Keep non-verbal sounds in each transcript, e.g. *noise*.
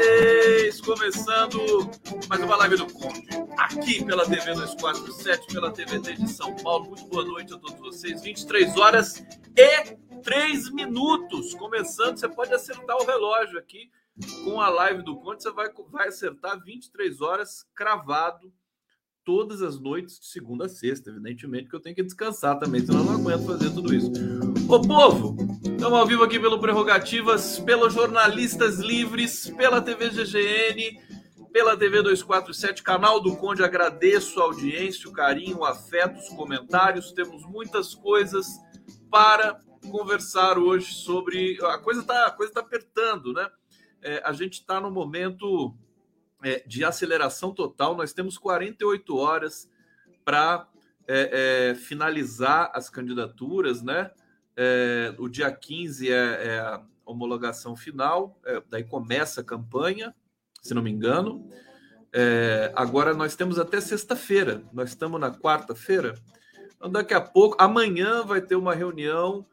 vocês! Começando mais uma live do Conde, aqui pela TV 247, pela TVT de São Paulo. Muito boa noite a todos vocês. 23 horas e 3 minutos. Começando, você pode acertar o relógio aqui com a live do Conde. Você vai, vai acertar 23 horas cravado todas as noites de segunda a sexta. Evidentemente que eu tenho que descansar também, senão eu não aguento fazer tudo isso. Ô povo, estamos ao vivo aqui pelo Prerrogativas, pelos Jornalistas Livres, pela TV GGN, pela TV 247, canal do Conde. Agradeço a audiência, o carinho, o afeto, os comentários. Temos muitas coisas para conversar hoje sobre. A coisa está coisa tá apertando, né? É, a gente está no momento é, de aceleração total. Nós temos 48 horas para é, é, finalizar as candidaturas, né? É, o dia 15 é, é a homologação final, é, daí começa a campanha, se não me engano. agora nós temos até sexta-feira, nós estamos na quarta-feira. Então, daqui a pouco, amanhã vai ter uma reunião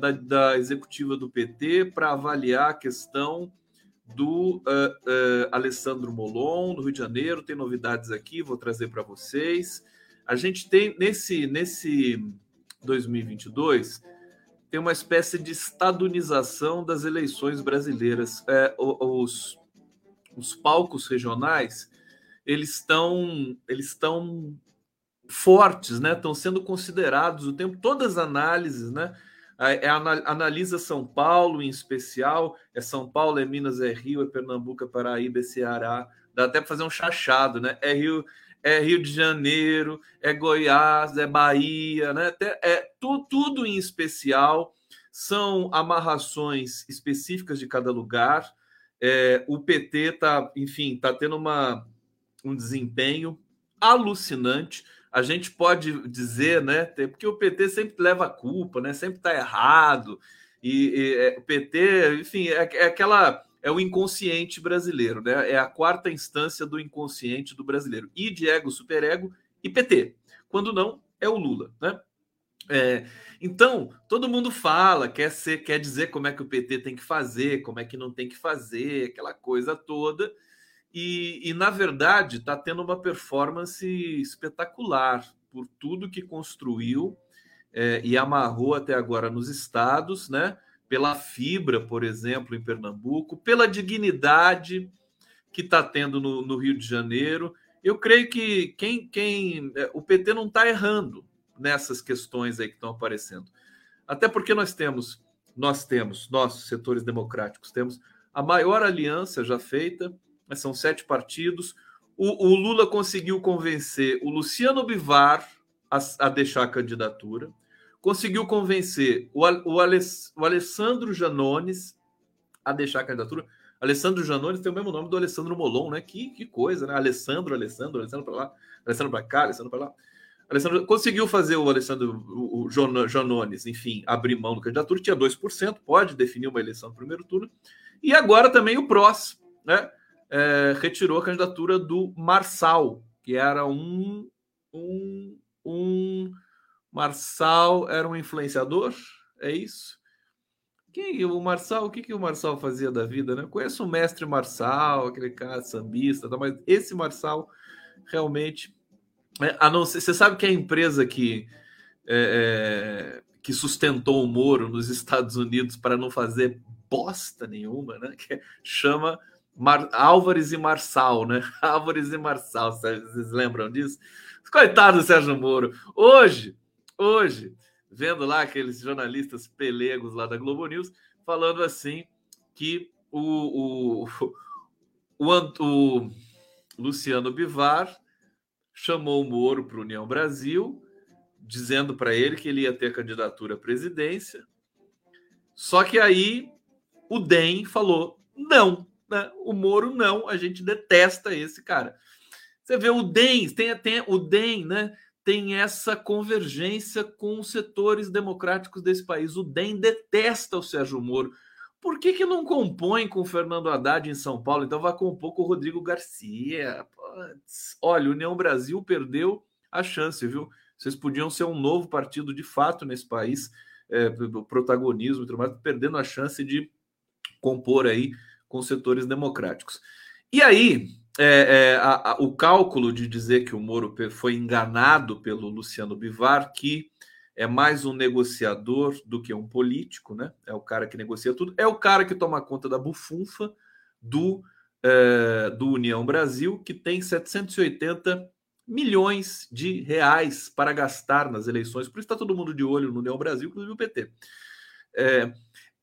da, da executiva do PT para avaliar a questão do uh, uh, Alessandro Molon, no Rio de Janeiro. Tem novidades aqui, vou trazer para vocês. A gente tem nesse, nesse 2022 tem uma espécie de estadunização das eleições brasileiras. É, os, os palcos regionais eles estão eles estão fortes, né? Estão sendo considerados o tempo todas as análises, né? É, analisa São Paulo em especial, é São Paulo, é Minas, é Rio, é Pernambuco, é Paraíba, é Ceará, dá até para fazer um chachado, né? É Rio, é Rio de Janeiro, é Goiás, é Bahia, né? É tu, tudo em especial são amarrações específicas de cada lugar. É, o PT está, enfim, está tendo uma, um desempenho alucinante a gente pode dizer, né? Porque o PT sempre leva a culpa, né? Sempre está errado. E, e, é, o PT, enfim, é, é, aquela é o inconsciente brasileiro, né? É a quarta instância do inconsciente do brasileiro. E de ego, superego e PT. Quando não, é o Lula, né? É, então, todo mundo fala, quer ser, quer dizer como é que o PT tem que fazer, como é que não tem que fazer, aquela coisa toda. E, e na verdade, está tendo uma performance espetacular por tudo que construiu é, e amarrou até agora nos estados, né? Pela fibra, por exemplo, em Pernambuco, pela dignidade que está tendo no, no, Rio de Janeiro. Eu creio que quem, quem é, o PT não está errando nessas questões aí que estão aparecendo. Até porque nós temos, nós temos, nós, setores democráticos, temos a maior aliança já feita são sete partidos. O, o Lula conseguiu convencer o Luciano Bivar a, a deixar a candidatura, conseguiu convencer o, o, o Alessandro Janones a deixar a candidatura. Alessandro Janones tem o mesmo nome do Alessandro Molon, né? Que, que coisa, né? Alessandro, Alessandro, Alessandro para lá, Alessandro para cá, Alessandro para lá. Alessandro conseguiu fazer o Alessandro o Janones, enfim, abrir mão do candidatura, tinha 2%, pode definir uma eleição no primeiro turno. E agora também o PROS, né? É, retirou a candidatura do Marçal, que era um, um, um Marçal era um influenciador, é isso? Quem o Marçal, o que, que o Marçal fazia da vida, né? Conheço o mestre Marçal, aquele cara sambista, tá? mas esse Marçal realmente. É, a não ser, você sabe que a empresa que, é, é, que sustentou o Moro nos Estados Unidos para não fazer bosta nenhuma, né? *laughs* Que chama Mar, Álvares e Marçal, né? *laughs* Álvares e Marçal, vocês lembram disso? Coitado do Sérgio Moro. Hoje, hoje, vendo lá aqueles jornalistas pelegos lá da Globo News, falando assim que o, o, *laughs* o, o Luciano Bivar chamou o Moro para União Brasil, dizendo para ele que ele ia ter candidatura à presidência. Só que aí o DEM falou: não, né? o Moro não, a gente detesta esse cara. Você vê o DEM, tem, tem o DEM, né? Tem essa convergência com os setores democráticos desse país. O DEM detesta o Sérgio Moro. Por que, que não compõe com o Fernando Haddad em São Paulo? Então vai compor com o Rodrigo Garcia. Olha, União Brasil perdeu a chance, viu? Vocês podiam ser um novo partido de fato nesse país, é, protagonismo e tudo mais, perdendo a chance de compor aí com setores democráticos. E aí, é, é, a, a, o cálculo de dizer que o Moro foi enganado pelo Luciano Bivar, que é mais um negociador do que um político, né? É o cara que negocia tudo, é o cara que toma conta da bufunfa do, é, do União Brasil, que tem 780 milhões de reais para gastar nas eleições. Por isso está todo mundo de olho no União Brasil, inclusive o PT. É,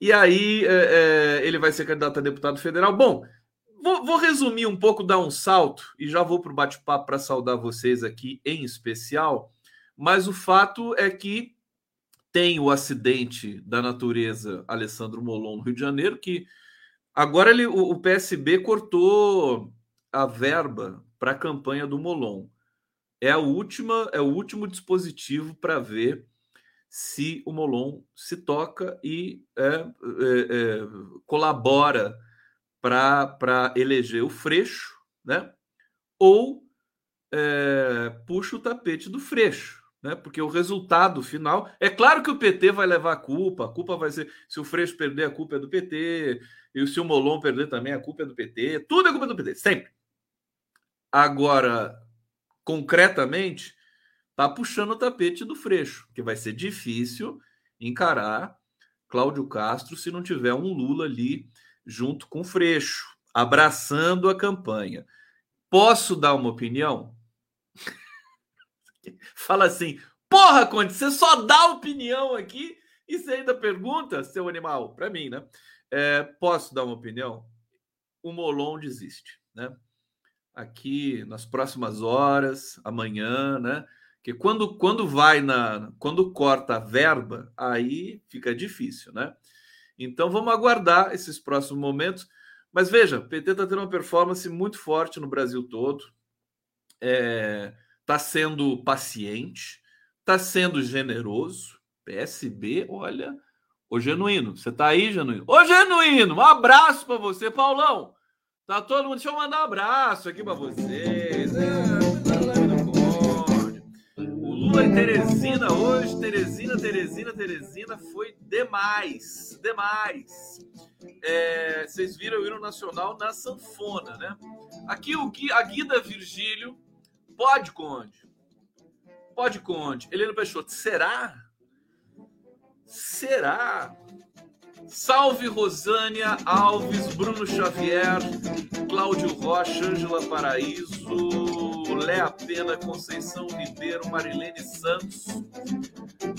e aí é, é, ele vai ser candidato a deputado federal. Bom, Vou, vou, resumir um pouco, dar um salto e já vou para o bate-papo para saudar vocês aqui em especial. Mas o fato é que tem o acidente da natureza Alessandro Molon no Rio de Janeiro, que agora ele, o, o PSB cortou a verba para a campanha do Molon. É a última, é o último dispositivo para ver se o Molon se toca e é, é, é, colabora para eleger o Freixo, né? Ou é, puxa o tapete do Freixo, né? Porque o resultado final é claro que o PT vai levar a culpa, a culpa vai ser se o Freixo perder a culpa é do PT e se o Molon perder também a culpa é do PT, tudo é culpa do PT, sempre. Agora, concretamente, tá puxando o tapete do Freixo, que vai ser difícil encarar Cláudio Castro se não tiver um Lula ali junto com o Freixo, abraçando a campanha. Posso dar uma opinião? *laughs* Fala assim, porra, Conde, você só dá opinião aqui e você ainda pergunta, seu animal, para mim, né? É, posso dar uma opinião? O Molon desiste, né? Aqui nas próximas horas, amanhã, né? Que quando, quando vai na. Quando corta a verba, aí fica difícil, né? Então vamos aguardar esses próximos momentos. Mas veja, o PT está tendo uma performance muito forte no Brasil todo. Está é, tá sendo paciente, está sendo generoso. PSB, olha, o Genuíno, você está aí, Genuíno? Ô, Genuíno, um abraço para você, Paulão. Tá todo mundo, deixa eu mandar um abraço aqui para vocês. É. Lula e Teresina hoje. Teresina, Teresina, Teresina foi demais. Demais. É, vocês viram o hino nacional na sanfona, né? Aqui o Gui, a Guida Virgílio. Pode, Conde. Pode, Conde. Helena Peixoto. Será? Será? Salve Rosânia Alves, Bruno Xavier, Cláudio Rocha, Ângela Paraíso, Léa Pena, Conceição Ribeiro, Marilene Santos.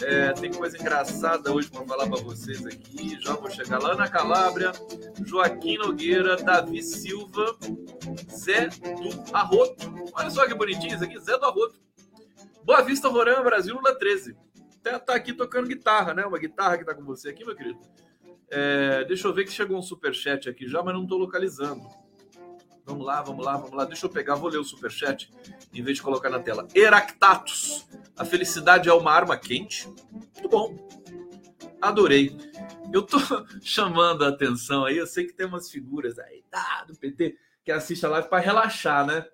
É, tem coisa engraçada hoje para falar para vocês aqui. Já vou chegar lá na Calabria. Joaquim Nogueira, Davi Silva, Zé do Arroto. Olha só que bonitinho isso aqui, Zé do Arroto. Boa Vista, Roraima, Brasil, Lula 13. Tá, tá, aqui tocando guitarra, né? Uma guitarra que tá com você aqui, meu querido. É, deixa eu ver que chegou um superchat aqui já, mas não tô localizando. Vamos lá, vamos lá, vamos lá. Deixa eu pegar, vou ler o superchat em vez de colocar na tela. Heractatus. A felicidade é uma arma quente. Muito bom. Adorei. Eu tô *laughs* chamando a atenção aí, eu sei que tem umas figuras aí, tá, do PT, que assiste a live para relaxar, né?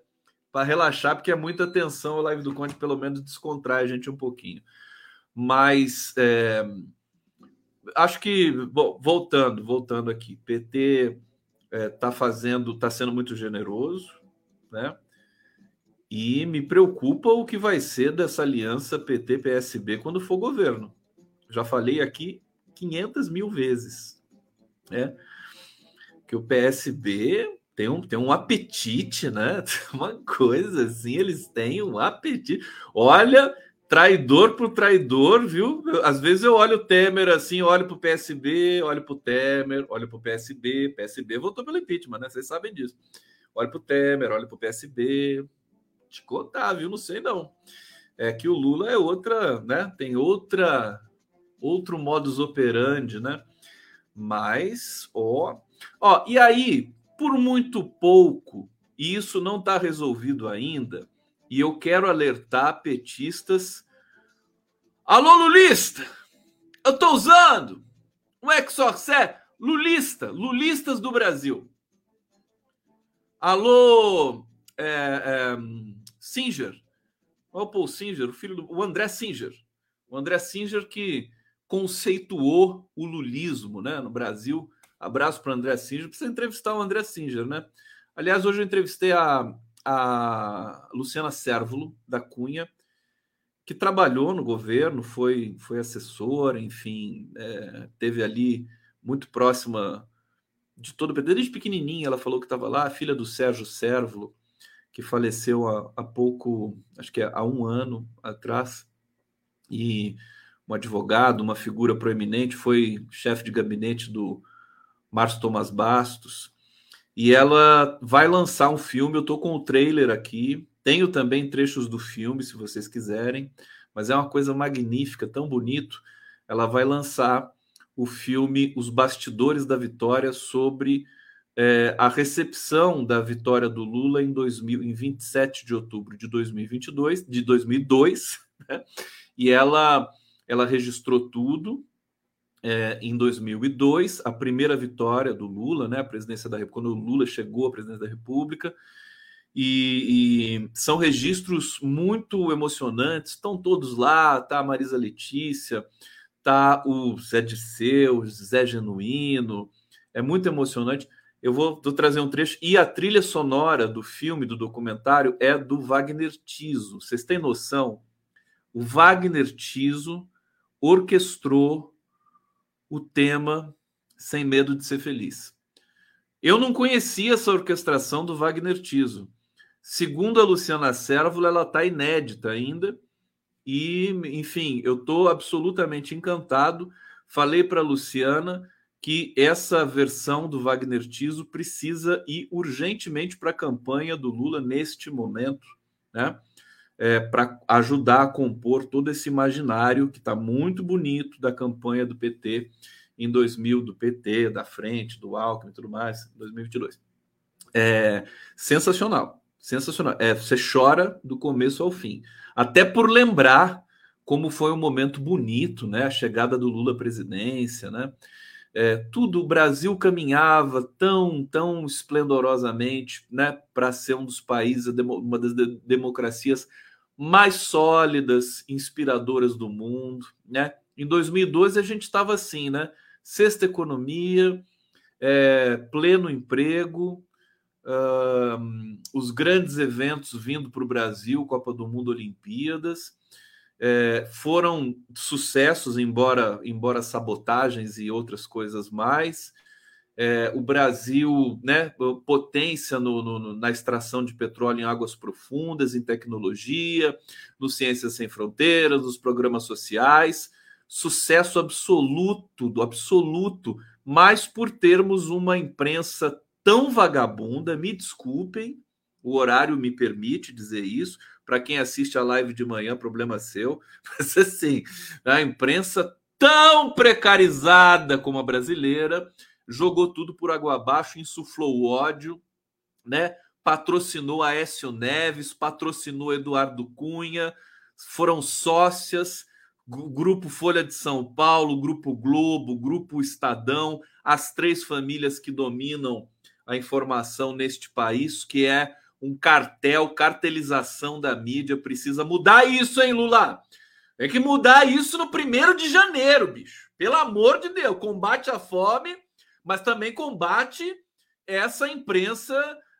Para relaxar, porque é muita atenção a live do Conde, pelo menos descontrai a gente um pouquinho. Mas é, acho que, bom, voltando, voltando aqui, PT está é, tá fazendo, está sendo muito generoso, né? E me preocupa o que vai ser dessa aliança PT-PSB quando for governo. Já falei aqui 500 mil vezes, né? Que o PSB tem um, tem um apetite, né? *laughs* Uma coisa assim, eles têm um apetite. Olha, traidor por traidor, viu? Às vezes eu olho o Temer assim, olho para o PSB, olho para o Temer, olho para o PSB. PSB votou pelo impeachment, né? Vocês sabem disso. Olho para o Temer, olho para o PSB. Te contar, viu? Não sei não. É que o Lula é outra, né? Tem outra, outro modus operandi, né? Mas, ó, ó, e aí, por muito pouco, e isso não está resolvido ainda e eu quero alertar petistas. Alô, lulista! Eu estou usando um Exorcet lulista, lulistas do Brasil. Alô, é, é, Singer. o Paul Singer, o filho do o André Singer. O André Singer que conceituou o lulismo né, no Brasil. Abraço para o André Singer. Precisa entrevistar o André Singer, né? Aliás, hoje eu entrevistei a a Luciana Sérvulo da Cunha, que trabalhou no governo, foi, foi assessora, enfim, é, teve ali muito próxima de todo o PT. Desde pequenininha ela falou que estava lá, filha do Sérgio Sérvulo, que faleceu há, há pouco, acho que é há um ano atrás, e um advogado, uma figura proeminente, foi chefe de gabinete do Márcio Tomás Bastos, e ela vai lançar um filme. Eu estou com o trailer aqui. Tenho também trechos do filme, se vocês quiserem. Mas é uma coisa magnífica, tão bonito. Ela vai lançar o filme Os Bastidores da Vitória sobre é, a recepção da vitória do Lula em, 2000, em 27 de outubro de 2022, de 2002. Né? E ela, ela registrou tudo é, em 2002, a primeira vitória do Lula, né, a presidência da quando o Lula chegou à presidência da República, e, e, são registros muito emocionantes, estão todos lá, tá a Marisa Letícia, tá o Zé Disseu, Zé Genuíno, é muito emocionante. Eu vou, vou trazer um trecho, e a trilha sonora do filme, do documentário, é do Wagner Tiso. Vocês têm noção? O Wagner Tiso orquestrou o tema Sem Medo de Ser Feliz. Eu não conhecia essa orquestração do Wagner Tiso. Segundo a Luciana Sérvulo, ela está inédita ainda. E, enfim, eu estou absolutamente encantado. Falei para a Luciana que essa versão do Wagner Tiso precisa ir urgentemente para a campanha do Lula neste momento, né? É, para ajudar a compor todo esse imaginário que está muito bonito da campanha do PT em 2000, do PT, da Frente, do Alckmin e tudo mais, 2022. É sensacional, sensacional. É, você chora do começo ao fim, até por lembrar como foi um momento bonito, né? A chegada do Lula à presidência, né? É, tudo o Brasil caminhava tão tão esplendorosamente, né, para ser um dos países, uma das democracias mais sólidas, inspiradoras do mundo, né? Em 2012 a gente estava assim, né? Sexta economia, é, pleno emprego, os grandes eventos vindo para o Brasil, Copa do Mundo, Olimpíadas, é, foram sucessos, embora, embora sabotagens e outras coisas mais é, o Brasil, né, potência no, no, na extração de petróleo em águas profundas, em tecnologia, no Ciências Sem Fronteiras, nos programas sociais, sucesso absoluto, do absoluto, mas por termos uma imprensa tão vagabunda, me desculpem, O horário me permite dizer isso. Para quem assiste a live de manhã, problema seu. *laughs* Mas assim, a imprensa tão precarizada como a brasileira jogou tudo por água abaixo, insuflou o ódio, né? Patrocinou a Écio Neves, patrocinou Eduardo Cunha, foram sócias, Grupo Folha de São Paulo, Grupo Globo, Grupo Estadão, as três famílias que dominam a informação neste país, que é um cartel, cartelização da mídia. Precisa mudar isso, hein, Lula? Tem que mudar isso no primeiro de janeiro, bicho. Pelo amor de Deus, combate a fome, mas também combate essa imprensa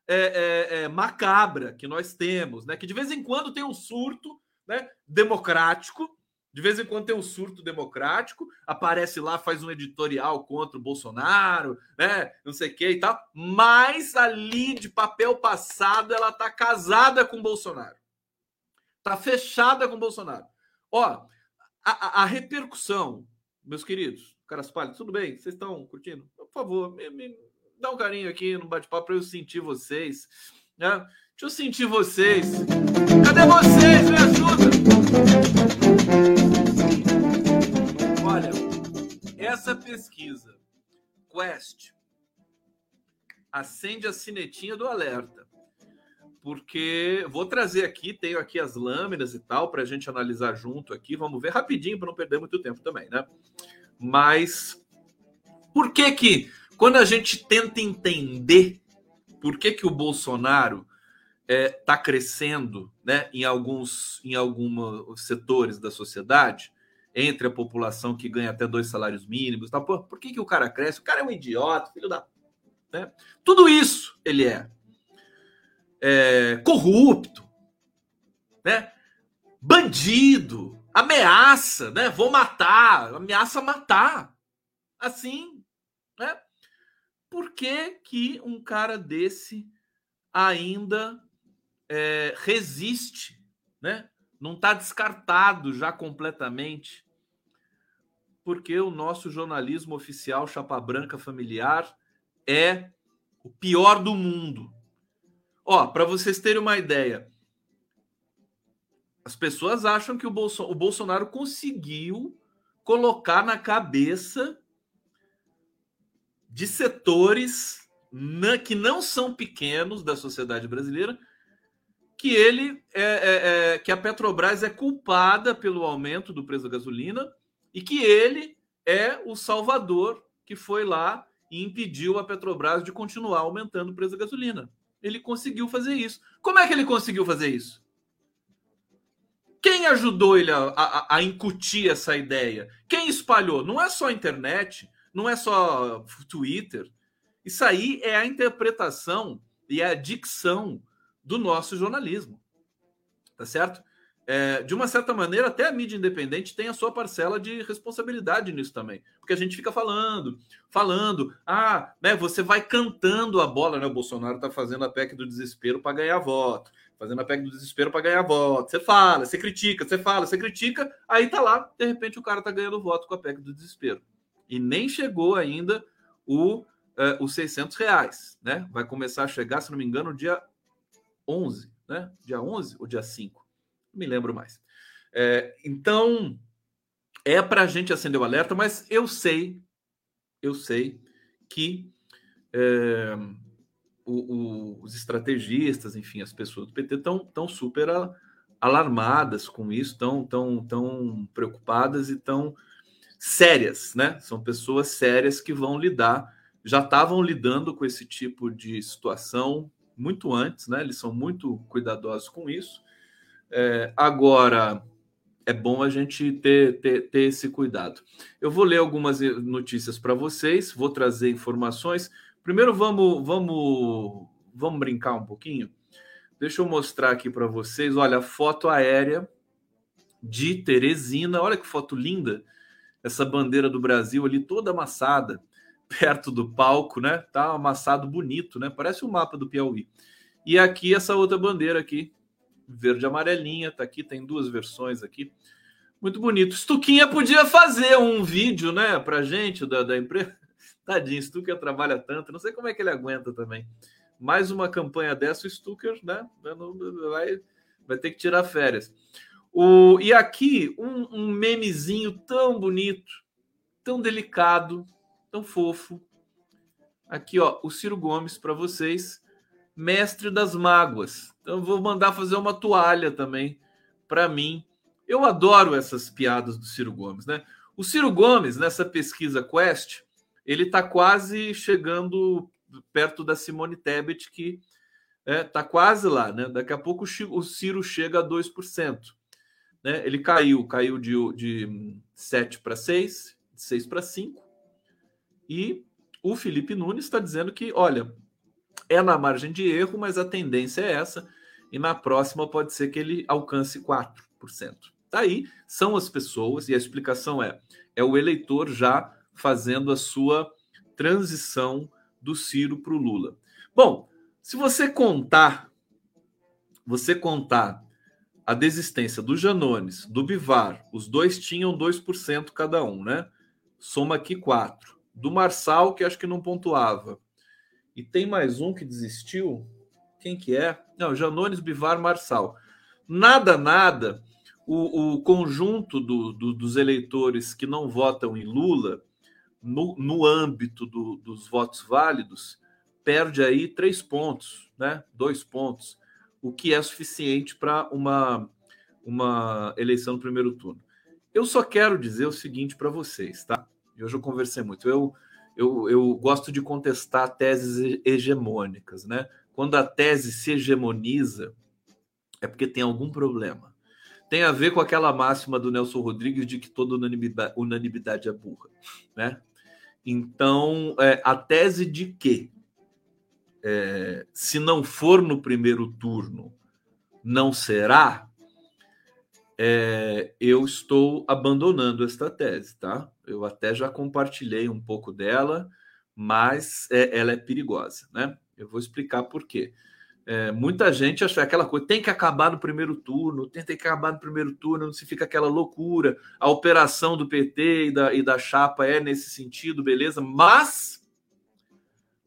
é, é, é, macabra que nós temos, né? Que de vez em quando tem um surto né, democrático, de vez em quando tem um surto democrático, aparece lá, faz um editorial contra o Bolsonaro, né? Não sei o que e tal. Mas ali de papel passado, ela tá casada com o Bolsonaro. Tá fechada com o Bolsonaro. Ó, a, a repercussão, meus queridos, caras pálidos, tudo bem? Vocês estão curtindo? Por favor, me, me dá um carinho aqui no bate-papo para eu sentir vocês. Né? Deixa eu sentir vocês. Cadê vocês? Me ajuda! Olha, essa pesquisa, Quest, acende a sinetinha do alerta. Porque vou trazer aqui, tenho aqui as lâminas e tal, para a gente analisar junto aqui. Vamos ver rapidinho para não perder muito tempo também, né? Mas por que que, quando a gente tenta entender por que que o Bolsonaro está é, tá crescendo né, em alguns em alguns setores da sociedade, entre a população que ganha até dois salários mínimos. Tá? Pô, por que, que o cara cresce? O cara é um idiota, filho da. Né? Tudo isso ele é. é corrupto, né? bandido, ameaça, né? Vou matar, ameaça matar. Assim, né? Por que, que um cara desse ainda é, resiste, né? não está descartado já completamente, porque o nosso jornalismo oficial Chapa Branca Familiar é o pior do mundo. Ó, para vocês terem uma ideia, as pessoas acham que o, Bolso o Bolsonaro conseguiu colocar na cabeça de setores que não são pequenos da sociedade brasileira que ele é, é, é, que a Petrobras é culpada pelo aumento do preço da gasolina e que ele é o salvador que foi lá e impediu a Petrobras de continuar aumentando o preço da gasolina. Ele conseguiu fazer isso. Como é que ele conseguiu fazer isso? Quem ajudou ele a, a, a incutir essa ideia? Quem espalhou? Não é só a internet, não é só Twitter. Isso aí é a interpretação e a dicção do nosso jornalismo. Tá certo? É, de uma certa maneira, até a mídia independente tem a sua parcela de responsabilidade nisso também. Porque a gente fica falando, falando, ah, né, você vai cantando a bola, né? O Bolsonaro tá fazendo a PEC do desespero para ganhar voto, fazendo a PEC do desespero para ganhar voto. Você fala, você critica, você fala, você critica, aí tá lá, de repente o cara tá ganhando voto com a PEC do desespero. E nem chegou ainda o, é, os 600 reais, né? Vai começar a chegar, se não me engano, dia 11, né? Dia 11 ou dia 5? Não me lembro mais. É, então, é para a gente acender o alerta, mas eu sei, eu sei que é, o, o, os estrategistas, enfim, as pessoas do PT estão tão super alarmadas com isso, estão tão, tão preocupadas e tão sérias, né? São pessoas sérias que vão lidar, já estavam lidando com esse tipo de situação muito antes, né? Eles são muito cuidadosos com isso. É, agora, é bom a gente ter, ter, ter esse cuidado. Eu vou ler algumas notícias para vocês, vou trazer informações. Primeiro, vamos, vamos, vamos brincar um pouquinho. Deixa eu mostrar aqui para vocês. Olha, foto aérea de Teresina. Olha que foto linda. Essa bandeira do Brasil ali toda amassada perto do palco, né? Tá amassado bonito, né? Parece o um mapa do Piauí. E aqui essa outra bandeira aqui, verde amarelinha, tá aqui, tem duas versões aqui. Muito bonito. Stuquinha podia fazer um vídeo, né, pra gente da, da empresa. *laughs* Tadinho, Stuquinha trabalha tanto, não sei como é que ele aguenta também. Mais uma campanha dessa, o Stucker, né? Vai, vai ter que tirar férias. O, e aqui, um, um memezinho tão bonito, tão delicado, tão fofo. Aqui, ó, o Ciro Gomes para vocês, mestre das mágoas. Então, vou mandar fazer uma toalha também para mim. Eu adoro essas piadas do Ciro Gomes, né? O Ciro Gomes, nessa pesquisa Quest, ele está quase chegando perto da Simone Tebet, que é, tá quase lá, né? Daqui a pouco o Ciro chega a 2%. Né? Ele caiu, caiu de, de 7 para 6, de 6 para 5. E o Felipe Nunes está dizendo que, olha, é na margem de erro, mas a tendência é essa. E na próxima pode ser que ele alcance 4%. Tá aí, são as pessoas, e a explicação é: é o eleitor já fazendo a sua transição do Ciro para o Lula. Bom, se você contar, você contar a desistência do Janones, do Bivar, os dois tinham 2% cada um, né? Soma aqui 4. Do Marçal, que acho que não pontuava. E tem mais um que desistiu. Quem que é? Não, Janones, Bivar, Marçal. Nada, nada o, o conjunto do, do, dos eleitores que não votam em Lula, no, no âmbito do, dos votos válidos, perde aí três pontos, né? dois pontos, o que é suficiente para uma, uma eleição no primeiro turno. Eu só quero dizer o seguinte para vocês, tá? Eu já conversei muito. Eu, eu, eu gosto de contestar teses hegemônicas, né? Quando a tese se hegemoniza, é porque tem algum problema tem a ver com aquela máxima do Nelson Rodrigues de que toda unanimidade, unanimidade é burra, né? Então, é, a tese de que é, se não for no primeiro turno, não será, é, eu estou abandonando esta tese, tá? Eu até já compartilhei um pouco dela, mas é, ela é perigosa, né? Eu vou explicar por quê. É, muita gente acha aquela coisa, tem que acabar no primeiro turno, tem, tem que acabar no primeiro turno, não se fica aquela loucura. A operação do PT e da, e da chapa é nesse sentido, beleza, mas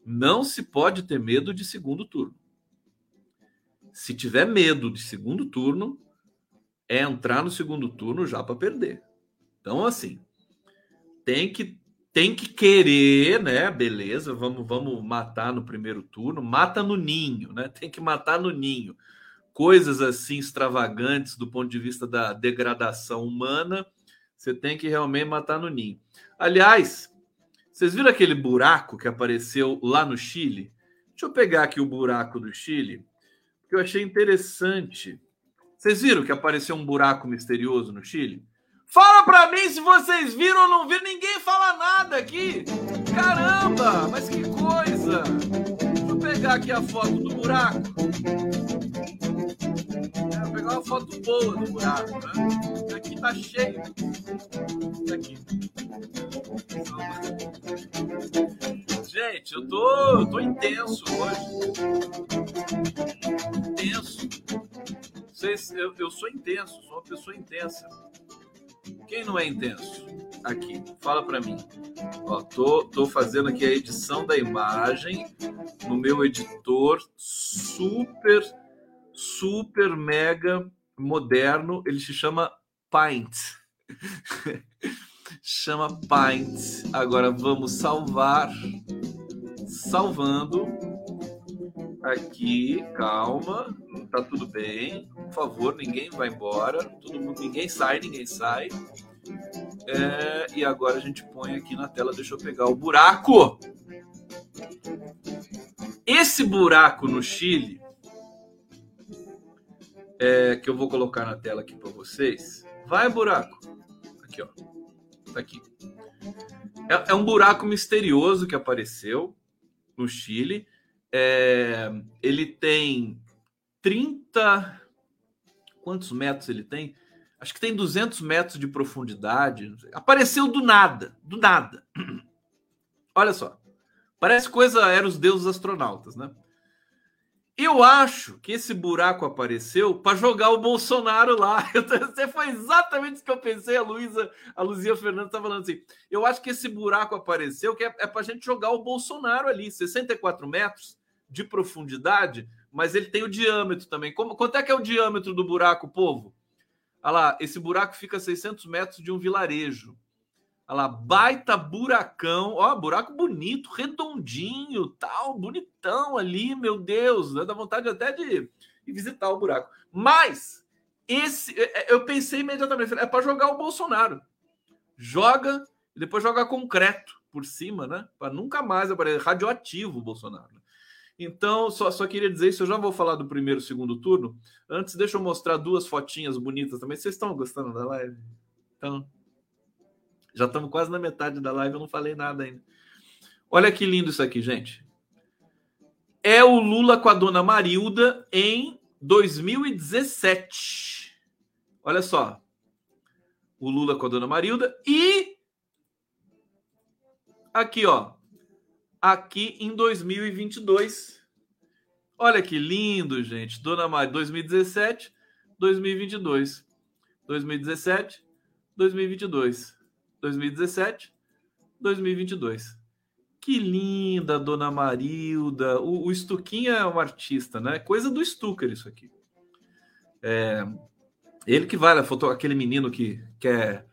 não se pode ter medo de segundo turno. Se tiver medo de segundo turno, é entrar no segundo turno já para perder. Então, assim, tem que tem que querer, né? Beleza, vamos, vamos matar no primeiro turno, mata no ninho, né? Tem que matar no ninho. Coisas assim extravagantes do ponto de vista da degradação humana, você tem que realmente matar no ninho. Aliás, vocês viram aquele buraco que apareceu lá no Chile? Deixa eu pegar aqui o buraco do Chile, que eu achei interessante. Vocês viram que apareceu um buraco misterioso no Chile? Fala pra mim se vocês viram ou não viram. Ninguém fala nada aqui. Caramba, mas que coisa. Pegar aqui a foto do buraco. É, vou pegar uma foto boa do buraco, né? Aqui tá cheio. Aqui. Gente, eu tô, eu tô intenso hoje. Intenso. Vocês, eu, eu sou intenso, sou uma pessoa intensa. Quem não é intenso? Aqui, fala para mim. Ó, tô, tô fazendo aqui a edição da imagem no meu editor super, super mega moderno. Ele se chama Paint. *laughs* chama Paint. Agora vamos salvar. Salvando. Aqui, calma, tá tudo bem. Por favor, ninguém vai embora. Todo mundo, ninguém sai, ninguém sai. É, e agora a gente põe aqui na tela. Deixa eu pegar o buraco. Esse buraco no Chile, é, que eu vou colocar na tela aqui para vocês. Vai, buraco. Aqui, ó. Tá aqui. É, é um buraco misterioso que apareceu no Chile é, ele tem 30. Quantos metros ele tem? Acho que tem 200 metros de profundidade. Apareceu do nada, do nada. *clears throat* Olha só. Parece coisa era os deuses astronautas, né? Eu acho que esse buraco apareceu para jogar o Bolsonaro lá. *laughs* Você foi exatamente isso que eu pensei. A Luísa, a Luzia Fernandes está falando assim. Eu acho que esse buraco apareceu que é, é para a gente jogar o Bolsonaro ali, 64 metros de profundidade, mas ele tem o diâmetro também. Como, quanto é que é o diâmetro do buraco, povo? Olha lá, esse buraco fica a 600 metros de um vilarejo. Olha lá, baita buracão. Ó, buraco bonito, redondinho, tal, bonitão ali, meu Deus. Né? Dá vontade até de visitar o buraco. Mas, esse, é, é, eu pensei imediatamente, é para jogar o Bolsonaro. Joga e depois joga concreto por cima, né? Para nunca mais aparecer. Radioativo o Bolsonaro. Né? Então, só, só queria dizer isso. Eu já vou falar do primeiro e segundo turno. Antes, deixa eu mostrar duas fotinhas bonitas também. Vocês estão gostando da live? Então, já estamos quase na metade da live. Eu não falei nada ainda. Olha que lindo isso aqui, gente. É o Lula com a dona Marilda em 2017. Olha só. O Lula com a dona Marilda e aqui, ó, aqui em 2022. Olha que lindo, gente. Dona Maria, 2017, 2022. 2017, 2022. 2017, 2022. Que linda, Dona Marilda. O, o Stuquinha é um artista, né? Coisa do Stucker isso aqui. É, ele que vai, foto, aquele menino que quer,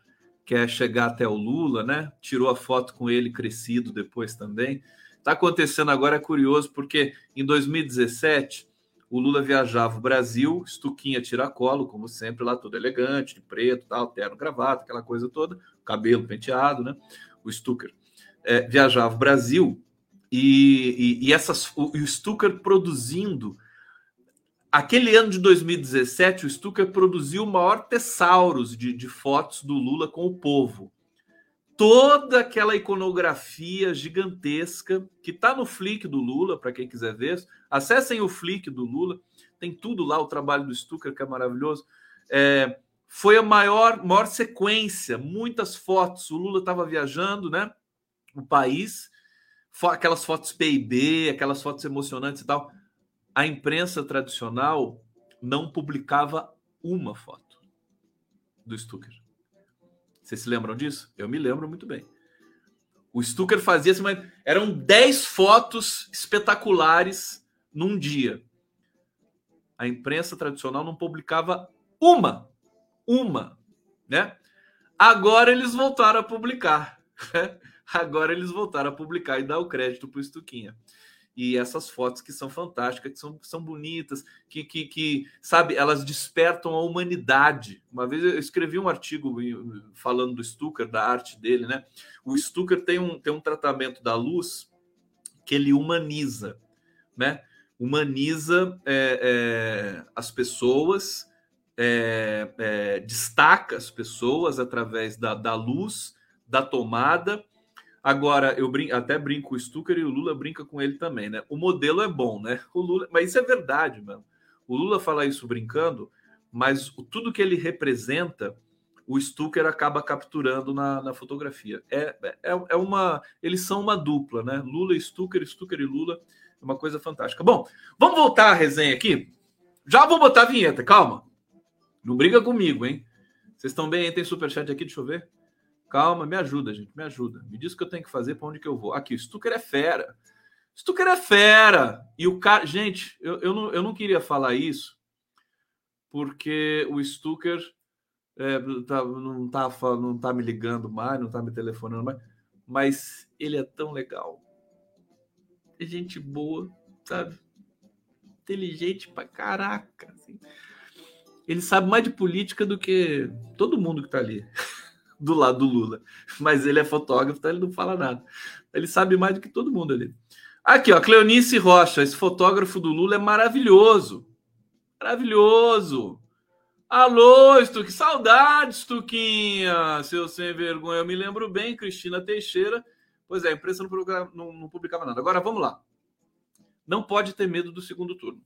quer chegar até o Lula, né? Tirou a foto com ele crescido depois também. Está acontecendo agora é curioso, porque em 2017 o Lula viajava o Brasil, estuquinha tiracolo, como sempre, lá todo elegante, de preto, tal, terno, gravata, aquela coisa toda, cabelo penteado, né? O Stucker. É, viajava o Brasil e, e, e, essas, o, o Stucker produzindo. Aquele ano de 2017, o Stucker produziu o maior tesauros de, de fotos do Lula com o povo toda aquela iconografia gigantesca que está no Flick do Lula, para quem quiser ver. Acessem o Flick do Lula, tem tudo lá, o trabalho do Stucker, que é maravilhoso. É, foi a maior, maior sequência, muitas fotos. O Lula estava viajando, né? O país, aquelas fotos PIB, aquelas fotos emocionantes e tal. A imprensa tradicional não publicava uma foto do Stucker. Vocês se lembram disso? Eu me lembro muito bem. O Stucker fazia assim, mas eram 10 fotos espetaculares num dia. A imprensa tradicional não publicava uma. Uma, né? Agora eles voltaram a publicar. *laughs* Né? Agora eles voltaram a publicar e dar o crédito para o Stuquinha e essas fotos que são fantásticas, que são, são bonitas, que, que, que, sabe, elas despertam a humanidade. Uma vez eu escrevi um artigo falando do Stucker, da arte dele, né? O Stucker tem um, tem um tratamento da luz que ele humaniza, né? Humaniza é, é, as pessoas, é, é destaca as pessoas através da, da luz, da tomada Agora, eu até brinco o Stucker e o Lula brinca com ele também, né? O modelo é bom, né? O Lula, mas isso é verdade, mano. O Lula fala isso brincando, mas tudo que ele representa, o Stucker acaba capturando na, na fotografia. É, é, é, uma. Eles são uma dupla, né? Lula e Stucker, Stucker e Lula. É uma coisa fantástica. Bom, vamos voltar à resenha aqui. Já vou botar a vinheta, calma. Não briga comigo, hein? Vocês estão bem? Tem superchat aqui, deixa eu ver. Calma, me ajuda, gente, me ajuda. Me diz o que eu tenho que fazer, para onde que eu vou. Aqui, o Stucker é fera. Stucker é fera. E o cara. Gente, eu, eu, não, eu não queria falar isso, porque o Stucker é, tá, não, tá, não tá me ligando mais, não tá me telefonando mais, mas ele é tão legal. É gente boa, sabe? Inteligente pra caraca. Assim. Ele sabe mais de política do que todo mundo que tá ali *laughs* do lado do Lula. Mas ele é fotógrafo, então ele não fala nada. Ele sabe mais do que todo mundo ali. Aqui, ó, Cleonice Rocha, esse fotógrafo do Lula é maravilhoso. Maravilhoso. Alô, Stuque, saudades, Stuquinha, seu sem vergonha. Eu me lembro bem, Cristina Teixeira. Pois é, a imprensa não, não, não publicava nada. Agora, vamos lá. Não pode ter medo do segundo turno.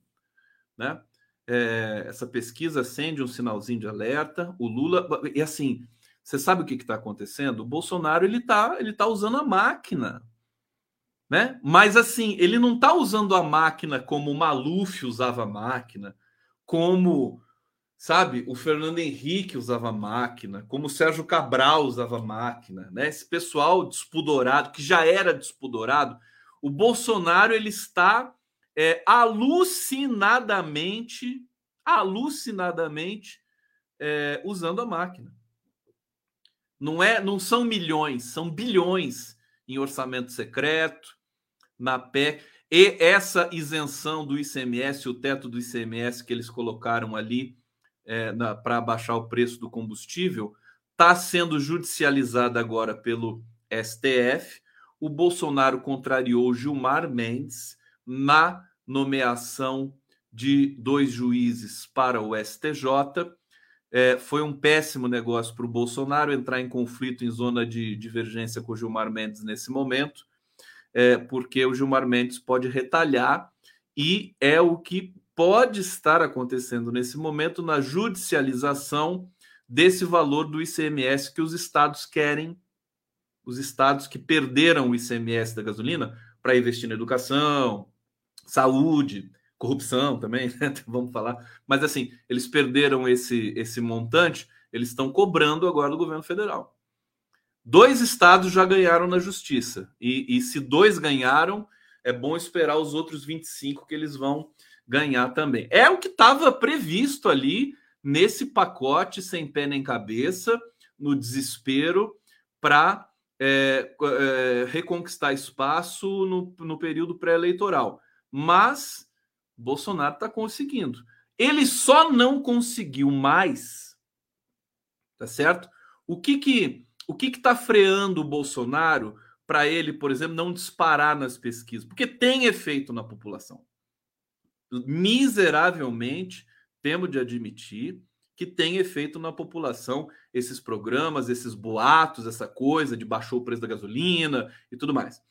Né? É, essa pesquisa acende um sinalzinho de alerta. O Lula. E assim, você sabe o que está acontecendo? O Bolsonaro ele está ele tá usando a máquina, né? Mas assim, ele não está usando a máquina como o Maluf usava a máquina, como sabe, o Fernando Henrique usava a máquina, como o Sérgio Cabral usava máquina, né? Esse pessoal despudorado, que já era despudorado, o Bolsonaro ele está é, alucinadamente, alucinadamente é, usando a máquina. Não é, não são milhões, são bilhões em orçamento secreto, na PEC. E essa isenção do ICMS, o teto do ICMS que eles colocaram ali é, para baixar o preço do combustível, está sendo judicializada agora pelo STF. O Bolsonaro contrariou Gilmar Mendes na nomeação de dois juízes para o STJ. É, foi um péssimo negócio para o Bolsonaro entrar em conflito em zona de divergência com o Gilmar Mendes nesse momento, é, porque o Gilmar Mendes pode retalhar e é o que pode estar acontecendo nesse momento na judicialização desse valor do ICMS que os estados querem, os estados que perderam o ICMS da gasolina para investir na educação, saúde, corrupção também, *laughs* né? vamos falar. Mas assim, eles perderam esse, esse montante, eles estão cobrando agora do governo federal. Dois estados já ganharam na justiça. E, e se dois ganharam, é bom esperar os outros 25 que eles vão ganhar também. É o que estava previsto ali nesse pacote sem pé nem cabeça, no desespero, para é, é, reconquistar espaço no, no período pré-eleitoral. Mas Bolsonaro está conseguindo. Ele só não conseguiu mais, tá certo? O que que o que está freando o Bolsonaro para ele, por exemplo, não disparar nas pesquisas? Porque tem efeito na população. Miseravelmente, temos de admitir que tem efeito na população esses programas, esses boatos, essa coisa de baixou o preço da gasolina e tudo mais.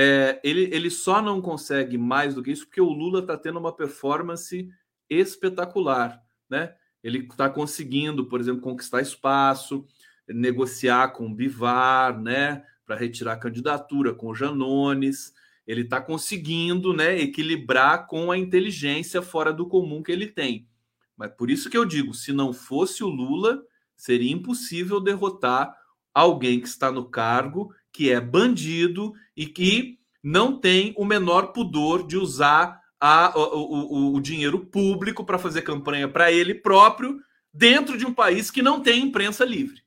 É, ele, ele só não consegue mais do que isso porque o Lula está tendo uma performance espetacular, né? Ele está conseguindo, por exemplo, conquistar espaço, negociar com o Bivar, né, para retirar a candidatura com o Janones. Ele está conseguindo, né, equilibrar com a inteligência fora do comum que ele tem. Mas por isso que eu digo, se não fosse o Lula, seria impossível derrotar alguém que está no cargo, que é bandido e que não tem o menor pudor de usar a, o, o, o dinheiro público para fazer campanha para ele próprio dentro de um país que não tem imprensa livre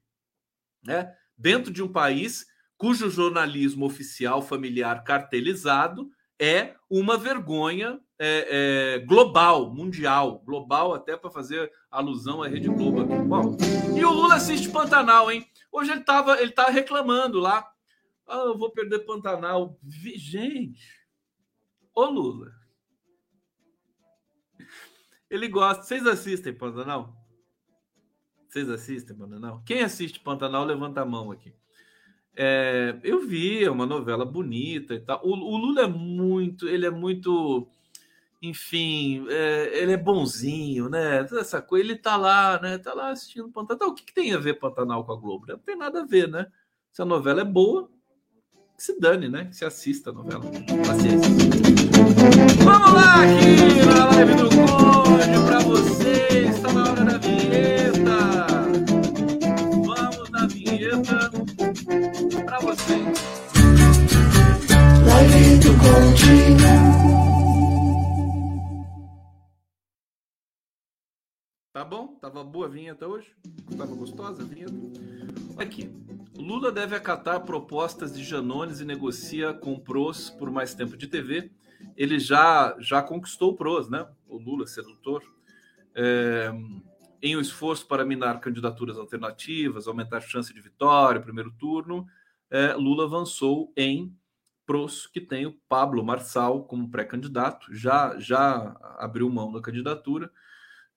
né? dentro de um país cujo jornalismo oficial familiar cartelizado é uma vergonha é, é, global, mundial, global até para fazer alusão à Rede Globo aqui. Bom, e o Lula assiste Pantanal, hein? Hoje ele estava ele tá reclamando lá. Ah, eu vou perder Pantanal. Gente, ô Lula. Ele gosta. Vocês assistem Pantanal? Vocês assistem Pantanal? Quem assiste Pantanal, levanta a mão aqui. É, eu vi, é uma novela bonita e tal. O, o, Lula é muito, ele é muito, enfim, é, ele é bonzinho, né? Toda essa coisa, ele tá lá, né? Tá lá assistindo Pantanal. Então, o que, que, tem a ver Pantanal com a Globo? Não tem nada a ver, né? Se a novela é boa, que se dane, né? Que se assista a novela. Paciência. Vamos lá aqui na live do Conde para você. Está na hora da vinheta. Vamos na vinheta para você. Live do Conde. Tá bom? Tava boa a vinheta hoje? Tava gostosa a vinheta? Aqui. Lula deve acatar propostas de Janones e negocia com PROS por mais tempo de TV. Ele já, já conquistou PROS, né? O Lula, sedutor. É, em um esforço para minar candidaturas alternativas, aumentar a chance de vitória, primeiro turno, é, Lula avançou em PROS, que tem o Pablo Marçal como pré-candidato, já, já abriu mão da candidatura.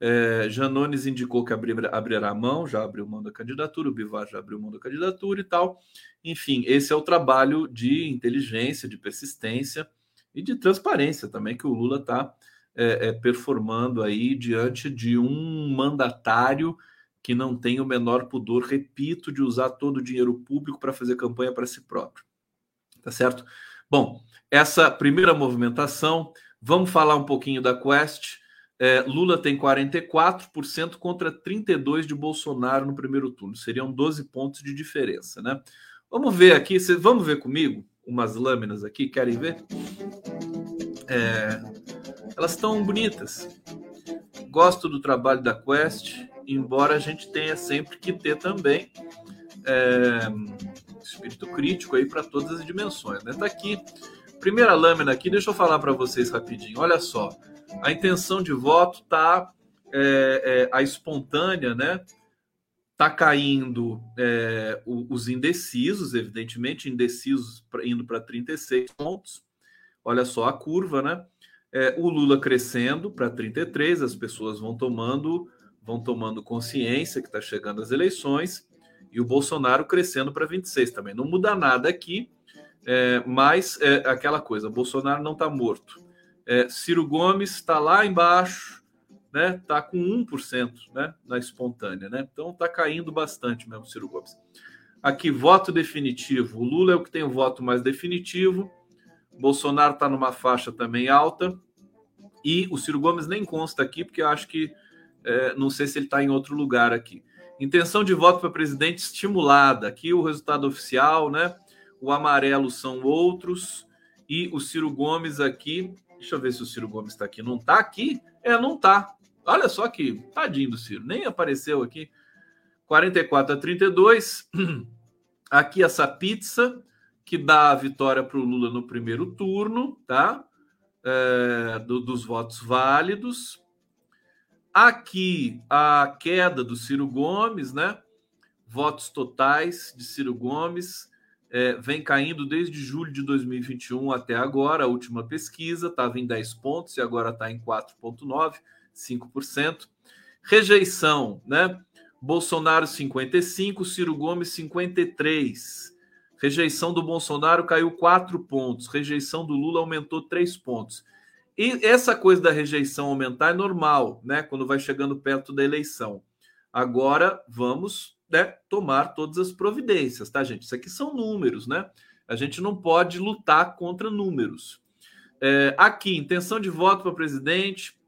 É, Janones indicou que abrir, abrirá mão, já abriu mão da candidatura, o Bivar já abriu mão da candidatura e tal. Enfim, esse é o trabalho de inteligência, de persistência e de transparência também que o Lula está é, é, performando aí diante de um mandatário que não tem o menor pudor, repito, de usar todo o dinheiro público para fazer campanha para si próprio. Tá certo? Bom, essa primeira movimentação, vamos falar um pouquinho da Quest. É, Lula tem 44% contra 32% de Bolsonaro no primeiro turno. Seriam 12 pontos de diferença, né? Vamos ver aqui, cê, vamos ver comigo umas lâminas aqui, querem ver? É, elas estão bonitas. Gosto do trabalho da Quest, embora a gente tenha sempre que ter também é, espírito crítico aí para todas as dimensões. Né? Tá aqui, primeira lâmina aqui, deixa eu falar para vocês rapidinho. Olha só, a intenção de voto tá é, é, a espontânea, né? Tá caindo é, os indecisos, evidentemente, indecisos indo para 36 pontos. Olha só a curva, né? É, o Lula crescendo para 33, as pessoas vão tomando vão tomando consciência que está chegando as eleições e o Bolsonaro crescendo para 26 também. Não muda nada aqui, é, mas é aquela coisa: Bolsonaro não está morto. É, Ciro Gomes está lá embaixo, né? Está com 1% né, na espontânea, né? Então está caindo bastante mesmo, Ciro Gomes. Aqui, voto definitivo. O Lula é o que tem o voto mais definitivo. Bolsonaro está numa faixa também alta. E o Ciro Gomes nem consta aqui, porque eu acho que é, não sei se ele está em outro lugar aqui. Intenção de voto para presidente estimulada. Aqui o resultado oficial, né? O amarelo são outros. E o Ciro Gomes aqui. Deixa eu ver se o Ciro Gomes está aqui. Não está aqui? É, não está. Olha só que tadinho do Ciro. Nem apareceu aqui. 44 a 32. *clears throat* Aqui essa pizza que dá a vitória para o Lula no primeiro turno, tá? É, do, dos votos válidos. Aqui a queda do Ciro Gomes, né? Votos totais de Ciro Gomes é, vem caindo desde julho de 2021 até agora. A última pesquisa estava em 10 pontos e agora está em 4,9, 5%. Rejeição, né? Bolsonaro 55, Ciro Gomes 53. Rejeição do Bolsonaro caiu 4 pontos, rejeição do Lula aumentou 3 pontos. E essa coisa da rejeição aumentar é normal, né? Quando vai chegando perto da eleição. Agora vamos né, tomar todas as providências, tá, gente? Isso aqui são números, né? A gente não pode lutar contra números. É, aqui, intenção de voto para presidente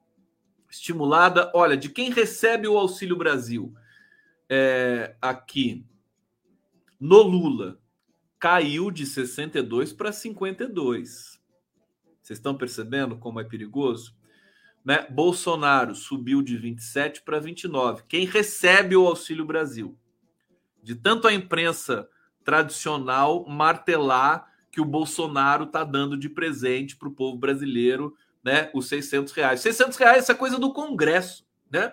estimulada. Olha, de quem recebe o Auxílio Brasil? É, aqui, no Lula, caiu de 62 para 52. Vocês estão percebendo como é perigoso? Né? Bolsonaro subiu de 27 para 29. Quem recebe o Auxílio Brasil? De tanto a imprensa tradicional martelar que o Bolsonaro está dando de presente para o povo brasileiro, né? Os 600 reais. 600 reais é coisa do Congresso, né?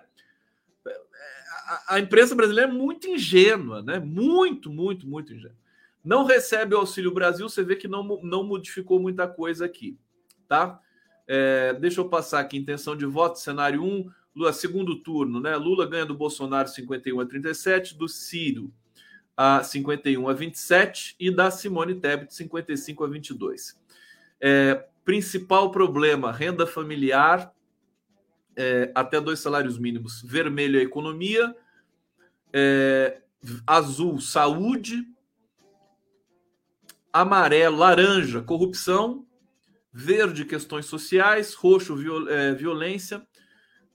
A, a imprensa brasileira é muito ingênua, né? Muito, muito, muito ingênua. Não recebe o Auxílio Brasil, você vê que não, não modificou muita coisa aqui tá? É, deixa eu passar aqui, intenção de voto, cenário 1, Lula, segundo turno, né? Lula ganha do Bolsonaro 51 a 37, do Ciro a 51 a 27 e da Simone Tebet 55 a 22. É, principal problema, renda familiar, é, até dois salários mínimos. Vermelho, a economia. É, azul, saúde. Amarelo, laranja, corrupção verde, questões sociais, roxo, viol, é, violência.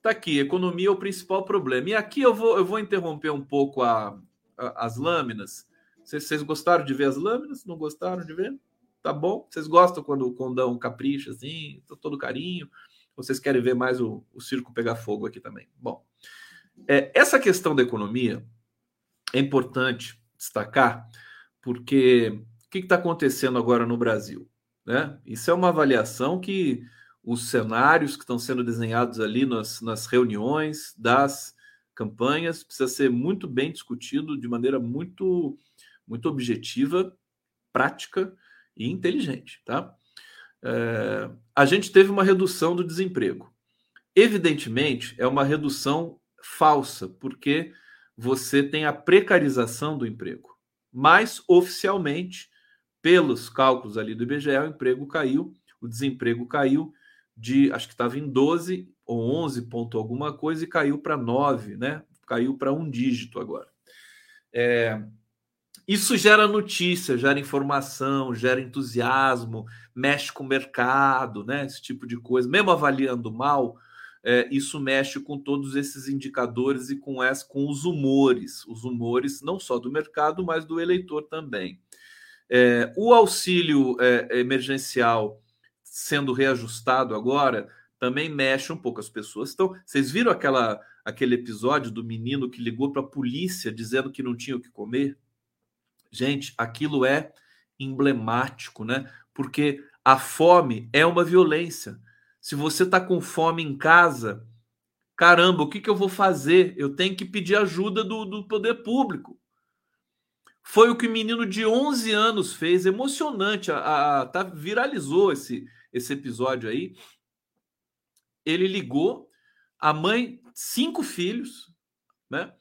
Tá aqui, economia é o principal problema. E aqui eu vou, eu vou interromper um pouco a, as lâminas. Vocês, vocês gostaram de ver as lâminas? Não gostaram de ver? Tá bom? Vocês gostam quando o condão capricha assim, todo carinho? Vocês querem ver mais o, o circo pegar fogo aqui também? Bom, é, essa questão da economia é importante destacar, porque o que está acontecendo agora no Brasil? Né? Isso é uma avaliação que os cenários que estão sendo desenhados ali nas, nas reuniões das campanhas precisa ser muito bem discutido de maneira muito, muito objetiva, prática e inteligente. Tá? É, a gente teve uma redução do desemprego. Evidentemente, é uma redução falsa, porque você tem a precarização do emprego. Mas, oficialmente, pelos cálculos ali do IBGE, o emprego caiu, o desemprego caiu de, acho que estava em 12 ou 11 ponto alguma coisa e caiu para 9, né? Caiu para um dígito agora. É, isso gera notícia, gera informação, gera entusiasmo, mexe com o mercado, né? Esse tipo de coisa. Mesmo avaliando mal, é, isso mexe com todos esses indicadores e com, essa, com os humores, os humores não só do mercado, mas do eleitor também. É, o auxílio é, emergencial sendo reajustado agora também mexe um pouco as pessoas. Então, vocês viram aquela, aquele episódio do menino que ligou para a polícia dizendo que não tinha o que comer? Gente, aquilo é emblemático, né? Porque a fome é uma violência. Se você está com fome em casa, caramba, o que, que eu vou fazer? Eu tenho que pedir ajuda do, do poder público. Foi o que o menino de 11 anos fez, emocionante. A, a, tá, viralizou esse, esse episódio aí. Ele ligou, a mãe, cinco filhos, né?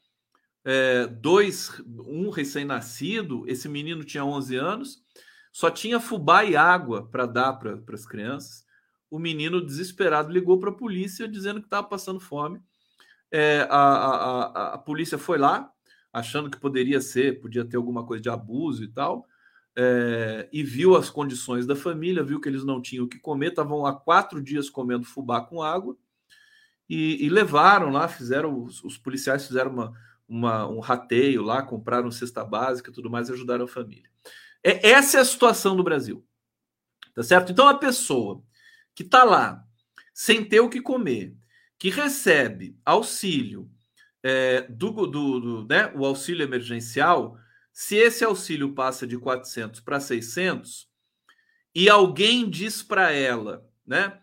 É, dois, um recém-nascido, esse menino tinha 11 anos, só tinha fubá e água para dar para as crianças. O menino, desesperado, ligou para a polícia dizendo que estava passando fome. É, a, a, a, a, polícia foi lá, achando que poderia ser, podia ter alguma coisa de abuso e tal, é, e viu as condições da família, viu que eles não tinham o que comer, estavam há quatro dias comendo fubá com água, e, e levaram lá, fizeram, os, os policiais fizeram uma, uma, um rateio lá, compraram cesta básica tudo mais, e ajudaram a família. É, essa é a situação do Brasil. Tá certo? Então a pessoa que está lá sem ter o que comer, que recebe auxílio é, do, do, do né, o auxílio emergencial, se esse auxílio passa de 400 para 600 e alguém diz para ela, né,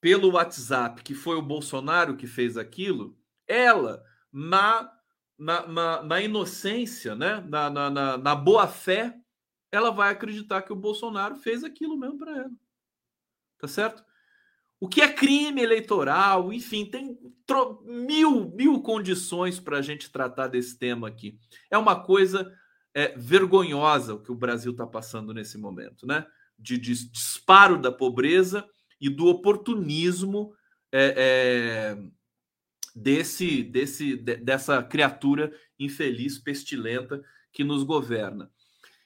pelo WhatsApp que foi o Bolsonaro que fez aquilo, ela na na, na, na inocência, né, na, na, na boa fé, ela vai acreditar que o Bolsonaro fez aquilo mesmo para ela. Tá certo? O que é crime eleitoral, enfim, tem mil, mil condições para a gente tratar desse tema aqui. É uma coisa é, vergonhosa o que o Brasil está passando nesse momento, né? De, de, disparo da pobreza e do oportunismo é, é, desse, desse, dessa criatura infeliz, pestilenta que nos governa.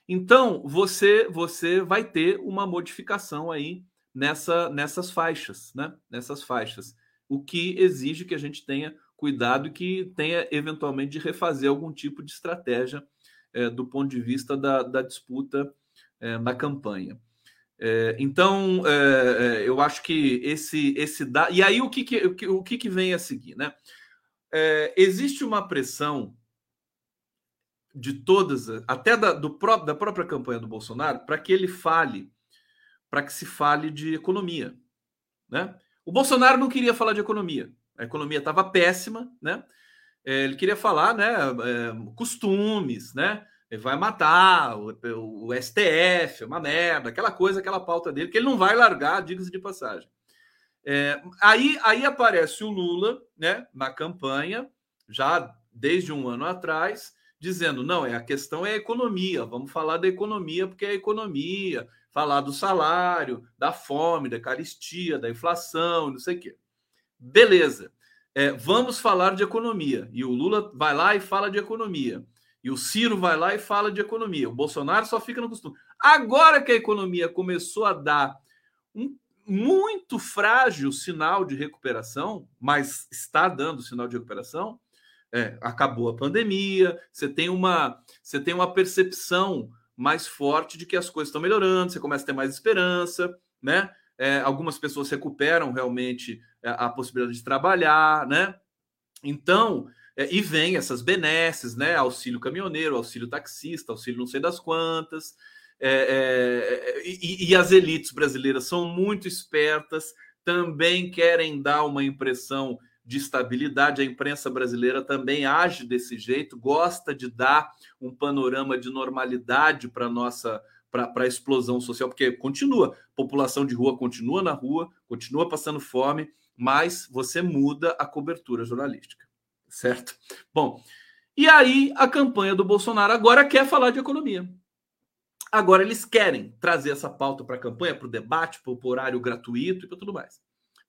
Então, você você vai ter uma modificação aí nessa, nessas faixas, né? Nessas faixas. O que exige que a gente tenha cuidado e que tenha eventualmente de refazer algum tipo de estratégia é, do ponto de vista da, da disputa é, na campanha. É, então, eu acho que esse esse da... e aí o que, que o que, que vem a seguir, né? existe uma pressão de todas, até da, do próprio, da própria campanha do Bolsonaro, para que ele fale, para que se fale de economia. Né? O Bolsonaro não queria falar de economia. A economia estava péssima, né? É, ele queria falar, né? É, costumes, né? Ele vai matar o, o, STF, uma merda, aquela coisa, aquela pauta dele, que ele não vai largar, diga-se de passagem. É, aí, aí aparece o Lula, né? Na campanha, já desde um ano atrás, dizendo: não, é a questão é a economia, vamos falar da economia, porque é a economia, falar do salário, da fome, da caristia, da inflação, não sei o quê. Beleza. É, vamos falar de economia. E o Lula vai lá e fala de economia. E o Ciro vai lá e fala de economia. O Bolsonaro só fica no costume. Agora que a economia começou a dar um muito frágil sinal de recuperação, mas está dando sinal de recuperação, é, acabou a pandemia, você tem uma você tem uma percepção mais forte de que as coisas estão melhorando, você começa a ter mais esperança, né? É, algumas pessoas recuperam realmente a, é, a, possibilidade de trabalhar, né? Então, é, e vem essas benesses, né? Auxílio caminhoneiro, auxílio taxista, auxílio não sei das quantas. É, é e, e as elites brasileiras são muito espertas, também querem dar uma impressão de estabilidade. A imprensa brasileira também age desse jeito, gosta de dar um panorama de normalidade para nossa para a explosão social, porque continua, população de rua continua na rua, continua passando fome, mas você muda a cobertura jornalística, certo? Bom, e aí a campanha do Bolsonaro agora quer falar de economia. Agora eles querem trazer essa pauta para a campanha, para o debate, para o horário gratuito e para tudo mais.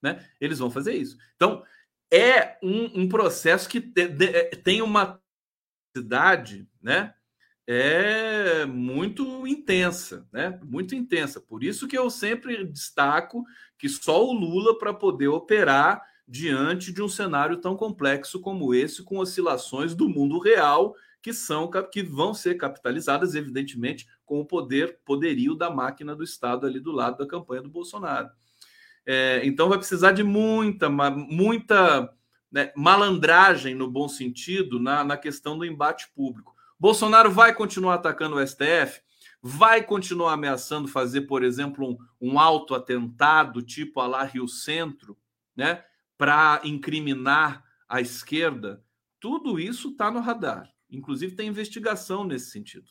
Né? Eles vão fazer isso. Então, é um, um processo que de, de, tem uma cidade, né? É muito intensa, né? Muito intensa. Por isso que eu sempre destaco que só o Lula para poder operar diante de um cenário tão complexo como esse, com oscilações do mundo real que são que vão ser capitalizadas, evidentemente, com o poder poderio da máquina do Estado ali do lado da campanha do Bolsonaro. É, então vai precisar de muita, muita né, malandragem no bom sentido na, na questão do embate público. Bolsonaro vai continuar atacando o STF, vai continuar ameaçando fazer, por exemplo, um, um auto-atentado tipo a lá Rio Centro, né, para incriminar a esquerda. Tudo isso está no radar. Inclusive tem investigação nesse sentido,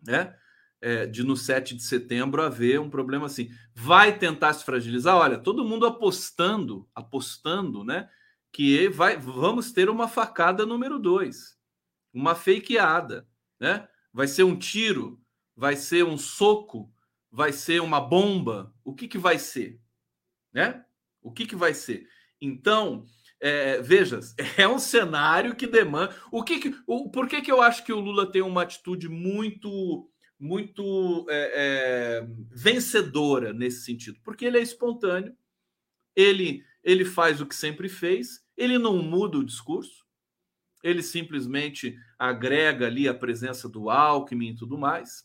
né? É, de no 7 de setembro haver um problema assim. Vai tentar se fragilizar? Olha, todo mundo apostando, apostando, né? Que vai, vamos ter uma facada número 2, uma fakeada, né? Vai ser um tiro vai ser um soco, vai ser uma bomba, o que, que vai ser? Né? O que, que vai ser? Então, é, veja, *laughs* é um cenário que demanda. O que, que o, por que, que eu acho que o Lula tem uma atitude muito muito é, é, vencedora nesse sentido? Porque ele é espontâneo, ele, ele faz o que sempre fez, ele não muda o discurso, ele simplesmente agrega ali a presença do Alckmin e tudo mais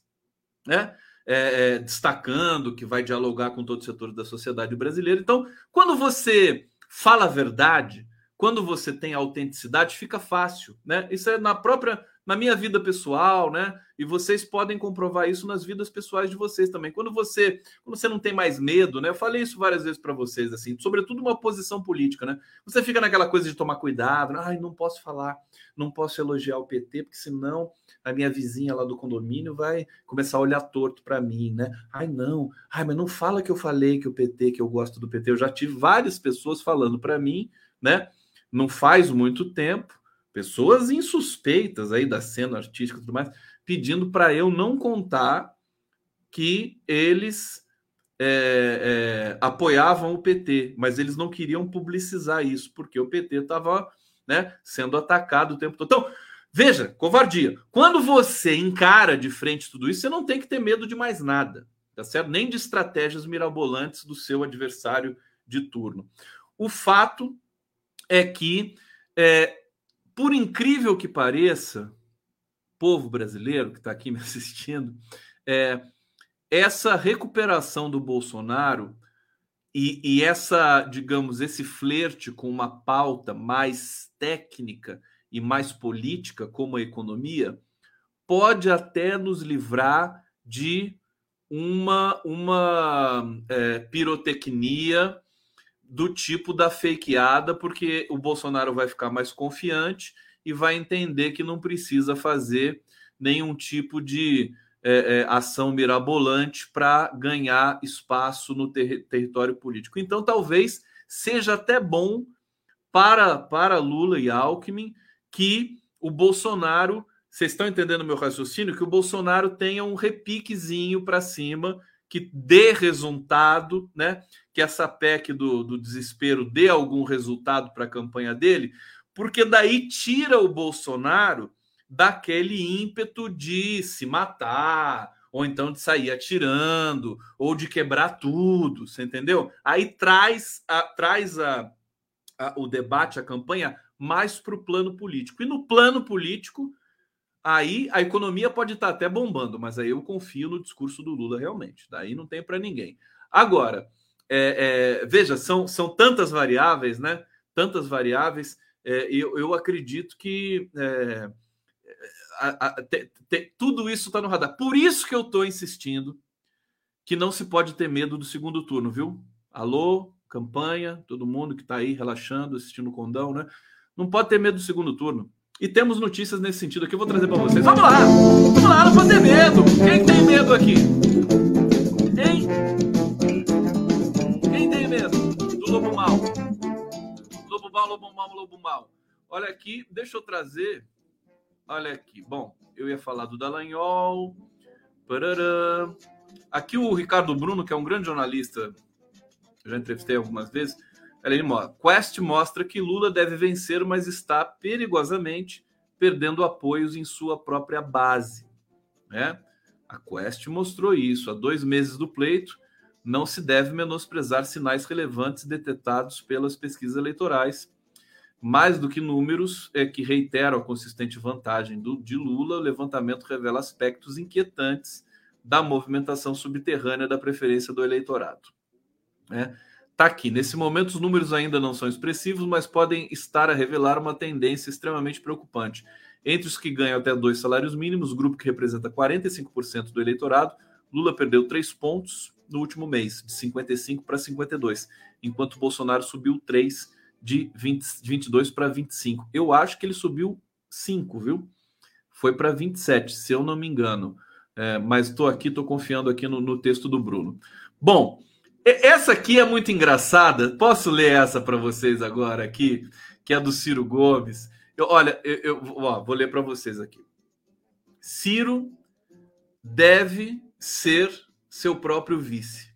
né? É, é, destacando que vai dialogar com todos os setores da sociedade brasileira. Então, quando você fala a verdade, quando você tem autenticidade, fica fácil, né? Isso é na própria na minha vida pessoal, né? E vocês podem comprovar isso nas vidas pessoais de vocês também. Quando você, quando você não tem mais medo, né? Eu falei isso várias vezes para vocês, assim, sobretudo uma posição política, né? Você fica naquela coisa de tomar cuidado, né? ai, não posso falar, não posso elogiar o PT, porque senão a minha vizinha lá do condomínio vai começar a olhar torto para mim, né? Ai, não, ai, mas não fala que eu falei que o PT, que eu gosto do PT. Eu já tive várias pessoas falando para mim, né? Não faz muito tempo pessoas insuspeitas aí da cena artística e tudo mais, pedindo para eu não contar que eles é, é, apoiavam o PT, mas eles não queriam publicizar isso, porque o PT estava né, sendo atacado o tempo todo. Então, veja, covardia. Quando você encara de frente tudo isso, você não tem que ter medo de mais nada, tá certo? Nem de estratégias mirabolantes do seu adversário de turno. O fato é que é, por incrível que pareça, povo brasileiro que está aqui *laughs* me assistindo, é, essa recuperação do Bolsonaro e, e, essa, digamos, esse flerte com uma pauta mais técnica e mais política, como a economia, pode até nos livrar de uma, uma é, pirotecnia do tipo da fakeada, porque o Bolsonaro vai ficar mais confiante e vai entender que não precisa fazer nenhum tipo de é, é, ação mirabolante para ganhar espaço no ter território político. Então, talvez seja até bom para, para Lula e Alckmin que o Bolsonaro, vocês estão entendendo meu raciocínio? Que o Bolsonaro tenha um repiquezinho para cima, que dê resultado, né? que essa PEC do, do desespero dê algum resultado para a campanha dele, porque daí tira o Bolsonaro daquele ímpeto de se matar, ou então de sair atirando, ou de quebrar tudo, você entendeu? Aí traz, a, traz a, a o debate, a campanha, mais para o plano político. E no plano político, aí a economia pode estar até bombando, mas aí eu confio no discurso do Lula realmente. Daí não tem para ninguém. Agora, é, é, veja, são, são tantas variáveis, né? Tantas variáveis. É, eu, eu acredito que é, a, a, te, te, tudo isso está no radar. Por isso que eu estou insistindo que não se pode ter medo do segundo turno, viu? Alô, campanha, todo mundo que está aí relaxando, assistindo o condão, né? Não pode ter medo do segundo turno. E temos notícias nesse sentido aqui, eu vou trazer para vocês. Vamos lá! Vamos lá, não pode ter medo! Quem tem medo aqui? Hein? lobo mal. Lobo mal, lobo mal, lobo mal. Olha aqui, deixa eu trazer. Olha aqui. Bom, eu ia falar do Dallagnol. Parará. Aqui o Ricardo Bruno, que é um grande jornalista, já entrevistei algumas vezes. Ele mostra, Quest mostra que Lula deve vencer, mas está perigosamente perdendo apoios em sua própria base. Né? A Quest mostrou isso há dois meses do pleito não se deve menosprezar sinais relevantes detectados pelas pesquisas eleitorais. Mais do que números é que reiteram a consistente vantagem do, de Lula, o levantamento revela aspectos inquietantes da movimentação subterrânea da preferência do eleitorado. Né? Tá aqui. Nesse momento, os números ainda não são expressivos, mas podem estar a revelar uma tendência extremamente preocupante. Entre os que ganham até dois salários mínimos, grupo que representa 45% do eleitorado, Lula perdeu três pontos no último mês, de 55 para 52, enquanto Bolsonaro subiu 3 de 20, 22 para 25. Eu acho que ele subiu 5, viu? Foi para 27, se eu não me engano. É, mas estou aqui, estou confiando aqui no, no, texto do Bruno. Bom, essa aqui é muito engraçada. Posso ler essa para vocês agora aqui, que é do Ciro Gomes. Eu, olha, eu, eu ó, vou ler para vocês aqui. Ciro deve ser seu próprio vice.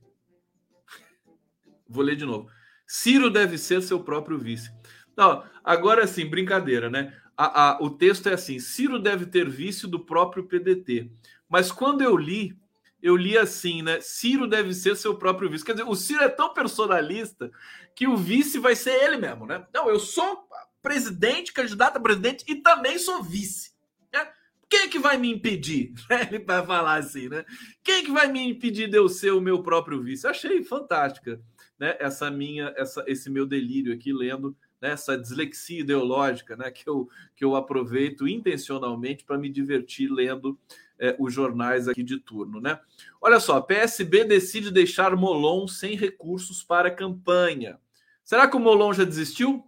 Vou ler de novo. Ciro deve ser seu próprio vice. Não, agora sim, brincadeira, né? A, a, o texto é assim: Ciro deve ter vice do próprio PDT. Mas quando eu li, eu li assim, né? Ciro deve ser seu próprio vice. Quer dizer, o Ciro é tão personalista que o vice vai ser ele mesmo, né? Não, eu sou presidente, candidato a presidente e também sou vice. Né? Quem é que vai me impedir? *laughs* Ele vai falar assim, né? Quem é que vai me impedir de eu ser o meu próprio vice? Achei fantástica, né? Essa minha, essa, esse meu delírio aqui lendo né? essa dislexia ideológica, né? Que eu que eu aproveito intencionalmente para me divertir lendo é, os jornais aqui de turno, né? Olha só, PSB decide deixar Molon sem recursos para campanha. Será que o Molon já desistiu?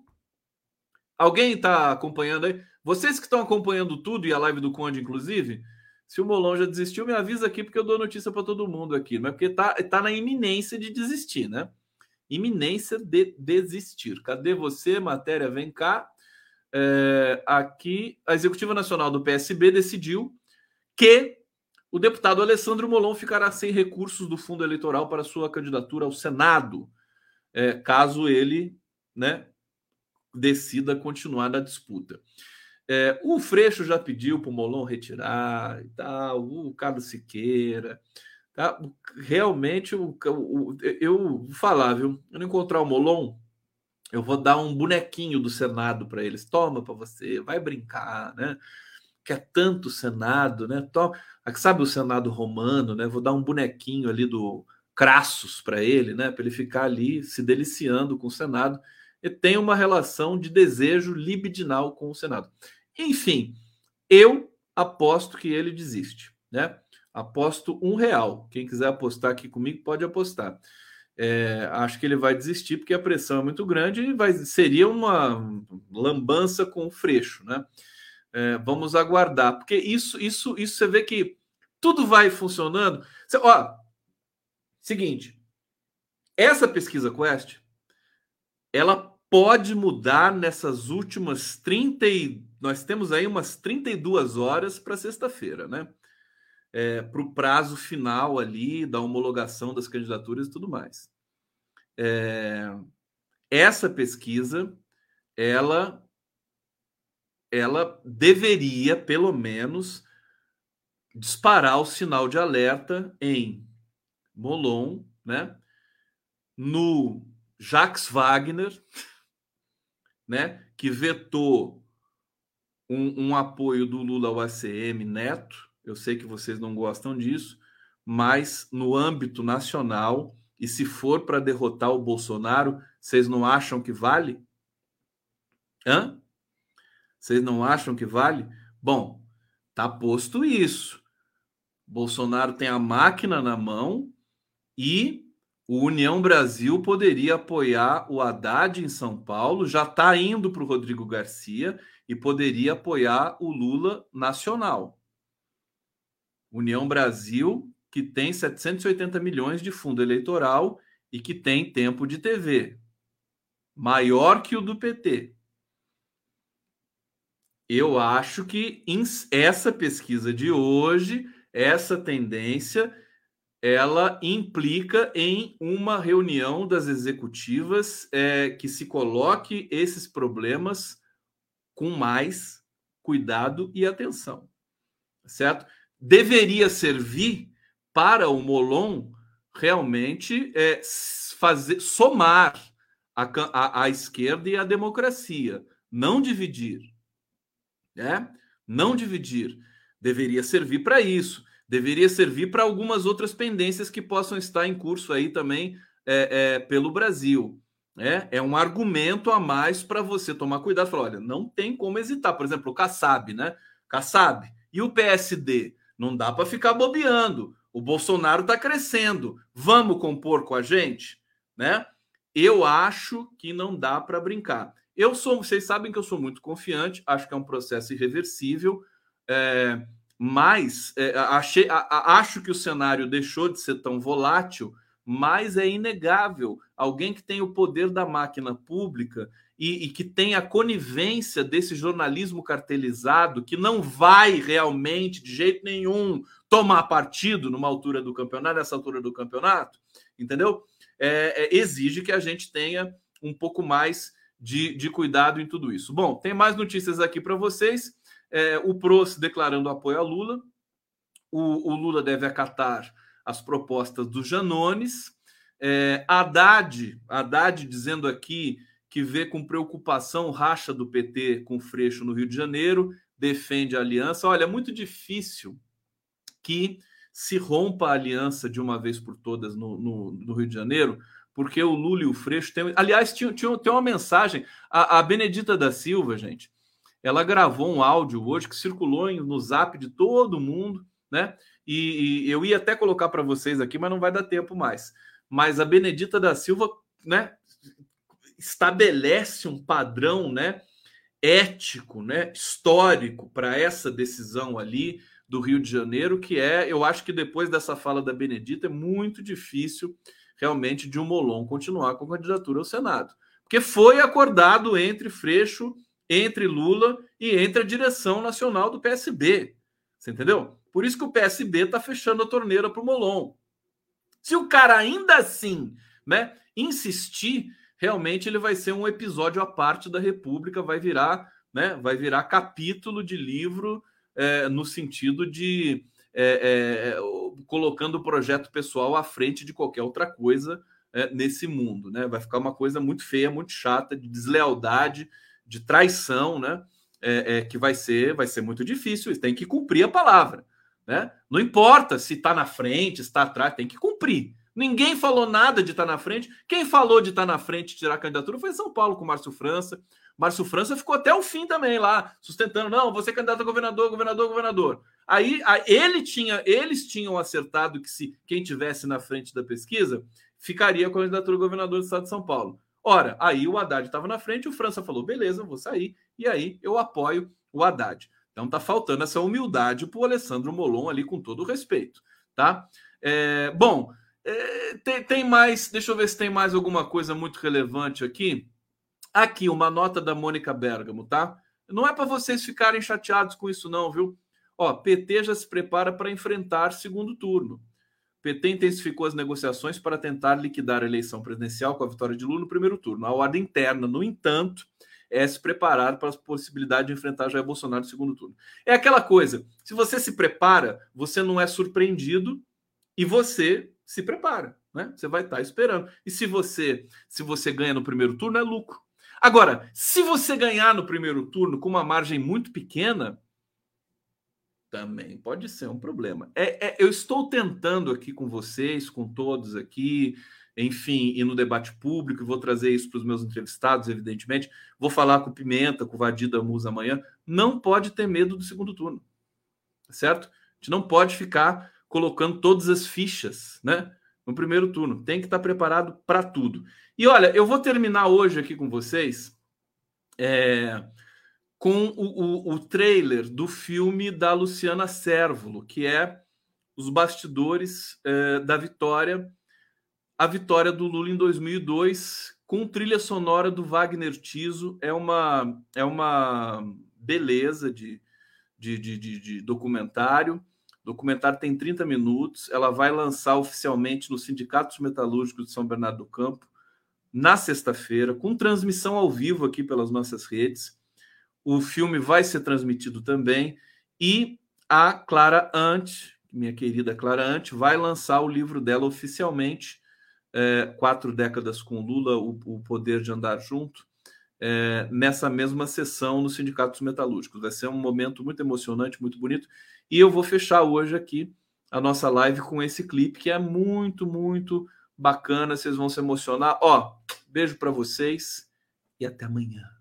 Alguém está acompanhando aí? Vocês que estão acompanhando tudo e a live do Conde, inclusive, se o Molon já desistiu, me avisa aqui, porque eu dou notícia para todo mundo aqui. Não é porque está tá na iminência de desistir, né? Iminência de desistir. Cadê você? Matéria, vem cá. É, aqui, a Executiva Nacional do PSB decidiu que o deputado Alessandro Molon ficará sem recursos do fundo eleitoral para sua candidatura ao Senado, é, caso ele né, decida continuar na disputa. É, o Freixo já pediu para o Molon retirar e tal, o Carlos Siqueira. Tá? Realmente, o, o, eu vou falar, viu? Eu não encontrar o Molon, eu vou dar um bonequinho do Senado para eles. Toma para você, vai brincar, né? Quer tanto Senado, né? Sabe o Senado romano, né? Vou dar um bonequinho ali do Crassus para ele, né? Para ele ficar ali se deliciando com o Senado e tem uma relação de desejo libidinal com o Senado. Enfim, eu aposto que ele desiste, né? Aposto um real. Quem quiser apostar aqui comigo pode apostar. É, acho que ele vai desistir porque a pressão é muito grande e vai, seria uma lambança com o freixo, né? É, vamos aguardar, porque isso, isso, isso você vê que tudo vai funcionando. Ó, seguinte, essa pesquisa Quest, ela pode mudar nessas últimas 30 e, nós temos aí umas 32 horas para sexta-feira, né? É, para o prazo final ali da homologação das candidaturas e tudo mais. É, essa pesquisa, ela, ela deveria, pelo menos, disparar o sinal de alerta em Molon, né? No Jacques Wagner, *laughs* né, que vetou um, um, apoio do Lula ao ACM Neto. Eu sei que vocês não gostam disso, mas no âmbito nacional, e se for para derrotar o Bolsonaro, vocês não acham que vale? Hã? Vocês não acham que vale? Bom, tá posto isso. Bolsonaro tem a máquina na mão e o União Brasil poderia apoiar o Haddad em São Paulo, já está indo para o Rodrigo Garcia e poderia apoiar o Lula nacional. União Brasil, que tem 780 milhões de fundo eleitoral e que tem tempo de TV, maior que o do PT. Eu acho que essa pesquisa de hoje, essa tendência ela implica em uma reunião das executivas é, que se coloque esses problemas com mais cuidado e atenção, certo? Deveria servir para o Molon realmente é, fazer somar a, a, a esquerda e a democracia, não dividir, né? Não dividir. Deveria servir para isso deveria servir para algumas outras pendências que possam estar em curso aí também é, é, pelo Brasil. É, é um argumento a mais para você tomar cuidado. Falar, olha, não tem como hesitar. Por exemplo, o Kassab, né? Kassab e o PSD. Não dá para ficar bobeando. O Bolsonaro está crescendo. Vamos compor com a gente, né? Eu acho que não dá para brincar. Eu sou, vocês sabem que eu sou muito confiante. Acho que é um processo irreversível. É, mas é, achei, a, acho que o cenário deixou de ser tão volátil mas é inegável alguém que tem o poder da máquina pública e, e, que tem a conivência desse jornalismo cartelizado que não vai realmente, de jeito nenhum, tomar partido numa altura do campeonato, nessa altura do campeonato, entendeu? É, é, exige que a gente tenha um pouco mais de, de cuidado em tudo isso. Bom, tem mais notícias aqui para vocês. É, o PROS declarando apoio a Lula. O, o Lula deve acatar as propostas dos Janones. É, Haddad, Haddad dizendo aqui que vê com preocupação racha do PT com Freixo no Rio de Janeiro, defende a aliança. Olha, é muito difícil que se rompa a aliança de uma vez por todas no, no, no Rio de Janeiro, porque o Lula e o Freixo têm. Aliás, tinha, tinha, tem uma mensagem. A, a, Benedita da Silva, gente, ela gravou um áudio hoje que circulou no zap de todo mundo, né? E, e eu ia até colocar para vocês aqui, mas não vai dar tempo mais. Mas a Benedita da Silva, né, estabelece um padrão, né, ético, né, histórico para essa decisão ali do Rio de Janeiro, que é, eu acho que depois dessa fala da Benedita é muito difícil realmente de um Molon continuar com a candidatura ao Senado, porque foi acordado entre Freixo, entre Lula e entre a direção nacional do PSB. Você entendeu? Por isso que o PSB está fechando a torneira para o Molon. Se o cara ainda assim né, insistir, realmente ele vai ser um episódio à parte da República, vai virar, né, vai virar capítulo de livro é, no sentido de é, é, colocando o projeto pessoal à frente de qualquer outra coisa é, nesse mundo. Né? Vai ficar uma coisa muito feia, muito chata, de deslealdade, de traição, né? É, é, que vai ser, vai ser muito difícil. Tem que cumprir a palavra. Né? Não importa se está na frente, está atrás, tem que cumprir. Ninguém falou nada de estar tá na frente. Quem falou de estar tá na frente tirar a candidatura foi São Paulo com Márcio França. Márcio França ficou até o fim também lá, sustentando, não, você é candidato a governador, governador, governador. Aí ele tinha, eles tinham acertado que se quem tivesse na frente da pesquisa ficaria com a candidatura a governador do estado de São Paulo. Ora, aí o Haddad estava na frente, o França falou, beleza, vou sair, e aí eu apoio o Haddad. Então tá faltando essa humildade para o Alessandro Molon ali, com todo o respeito, tá? É, bom, é, tem, tem, mais, deixa eu ver se tem mais alguma coisa muito relevante aqui. Aqui, uma nota da Mônica Bergamo, tá? Não é para vocês ficarem chateados com isso, não, viu? Ó, PT já se prepara para enfrentar segundo turno. PT intensificou as negociações para tentar liquidar a eleição presidencial com a vitória de Lula no primeiro turno. A ordem interna, no entanto, é se preparar para a possibilidade de enfrentar Jair Bolsonaro no segundo turno. É aquela coisa: se você se prepara, você não é surpreendido e você se prepara, né? Você vai estar esperando. E se você se você ganha no primeiro turno, é lucro. Agora, se você ganhar no primeiro turno com uma margem muito pequena, também pode ser um problema. É, é, eu estou tentando aqui com vocês, com todos aqui, enfim, e no debate público, vou trazer isso para os meus entrevistados, evidentemente. Vou falar com o Pimenta, com o Vadida Musa amanhã. Não pode ter medo do segundo turno, certo? A gente não pode ficar colocando todas as fichas, né? No primeiro turno. Tem que estar preparado para tudo. E olha, eu vou terminar hoje aqui com vocês é, com o, o, o trailer do filme da Luciana Sérvulo, que é os bastidores é, da vitória a vitória do Lula em 2002 com trilha sonora do Wagner Tiso é uma é uma beleza de, de, de, de, de documentário. O documentário tem 30 minutos. Ela vai lançar oficialmente no Sindicato Metalúrgicos de São Bernardo do Campo na sexta-feira, com transmissão ao vivo aqui pelas nossas redes. O filme vai ser transmitido também e a Clara Ant, minha querida Clara Ant, vai lançar o livro dela oficialmente é, quatro décadas com Lula, o, o poder de andar junto, é, nessa mesma sessão nos sindicatos metalúrgicos. Vai ser um momento muito emocionante, muito bonito. E eu vou fechar hoje aqui a nossa live com esse clipe que é muito, muito, bacana, vocês vão se emocionar. Ó, beijo para vocês e até amanhã.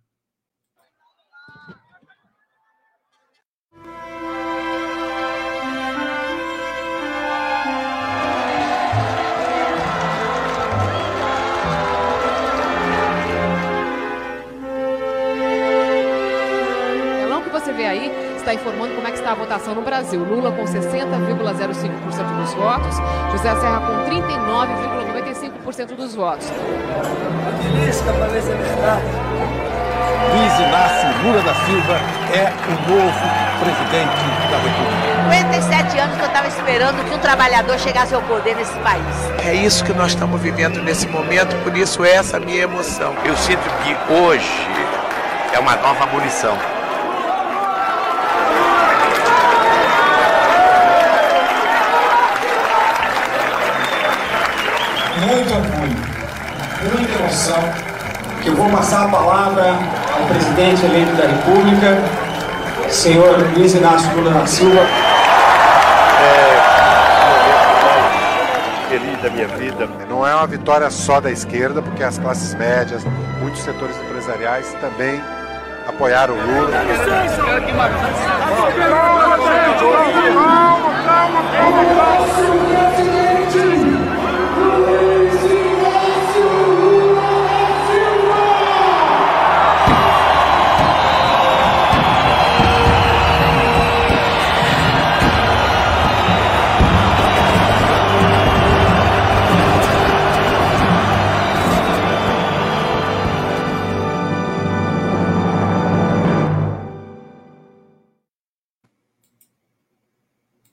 Está informando como é que está a votação no Brasil. Lula com 60,05% dos votos, José Serra com 39,95% dos votos. Luiz Inácio Lula da Silva é o novo presidente da República. 57 anos que eu estava esperando que um trabalhador chegasse ao poder nesse país. É isso que nós estamos vivendo nesse momento, por isso essa minha emoção. Eu sinto que hoje é uma nova abolição. Muito orgulho, muita emoção, que eu vou passar a palavra ao presidente eleito da República, senhor Luiz Inácio Lula da Silva. É feliz da minha vida. Não é uma vitória só da esquerda, porque as classes médias, muitos setores empresariais também apoiaram o Lula. Calma, calma, calma, calma, calma. Hallelujah.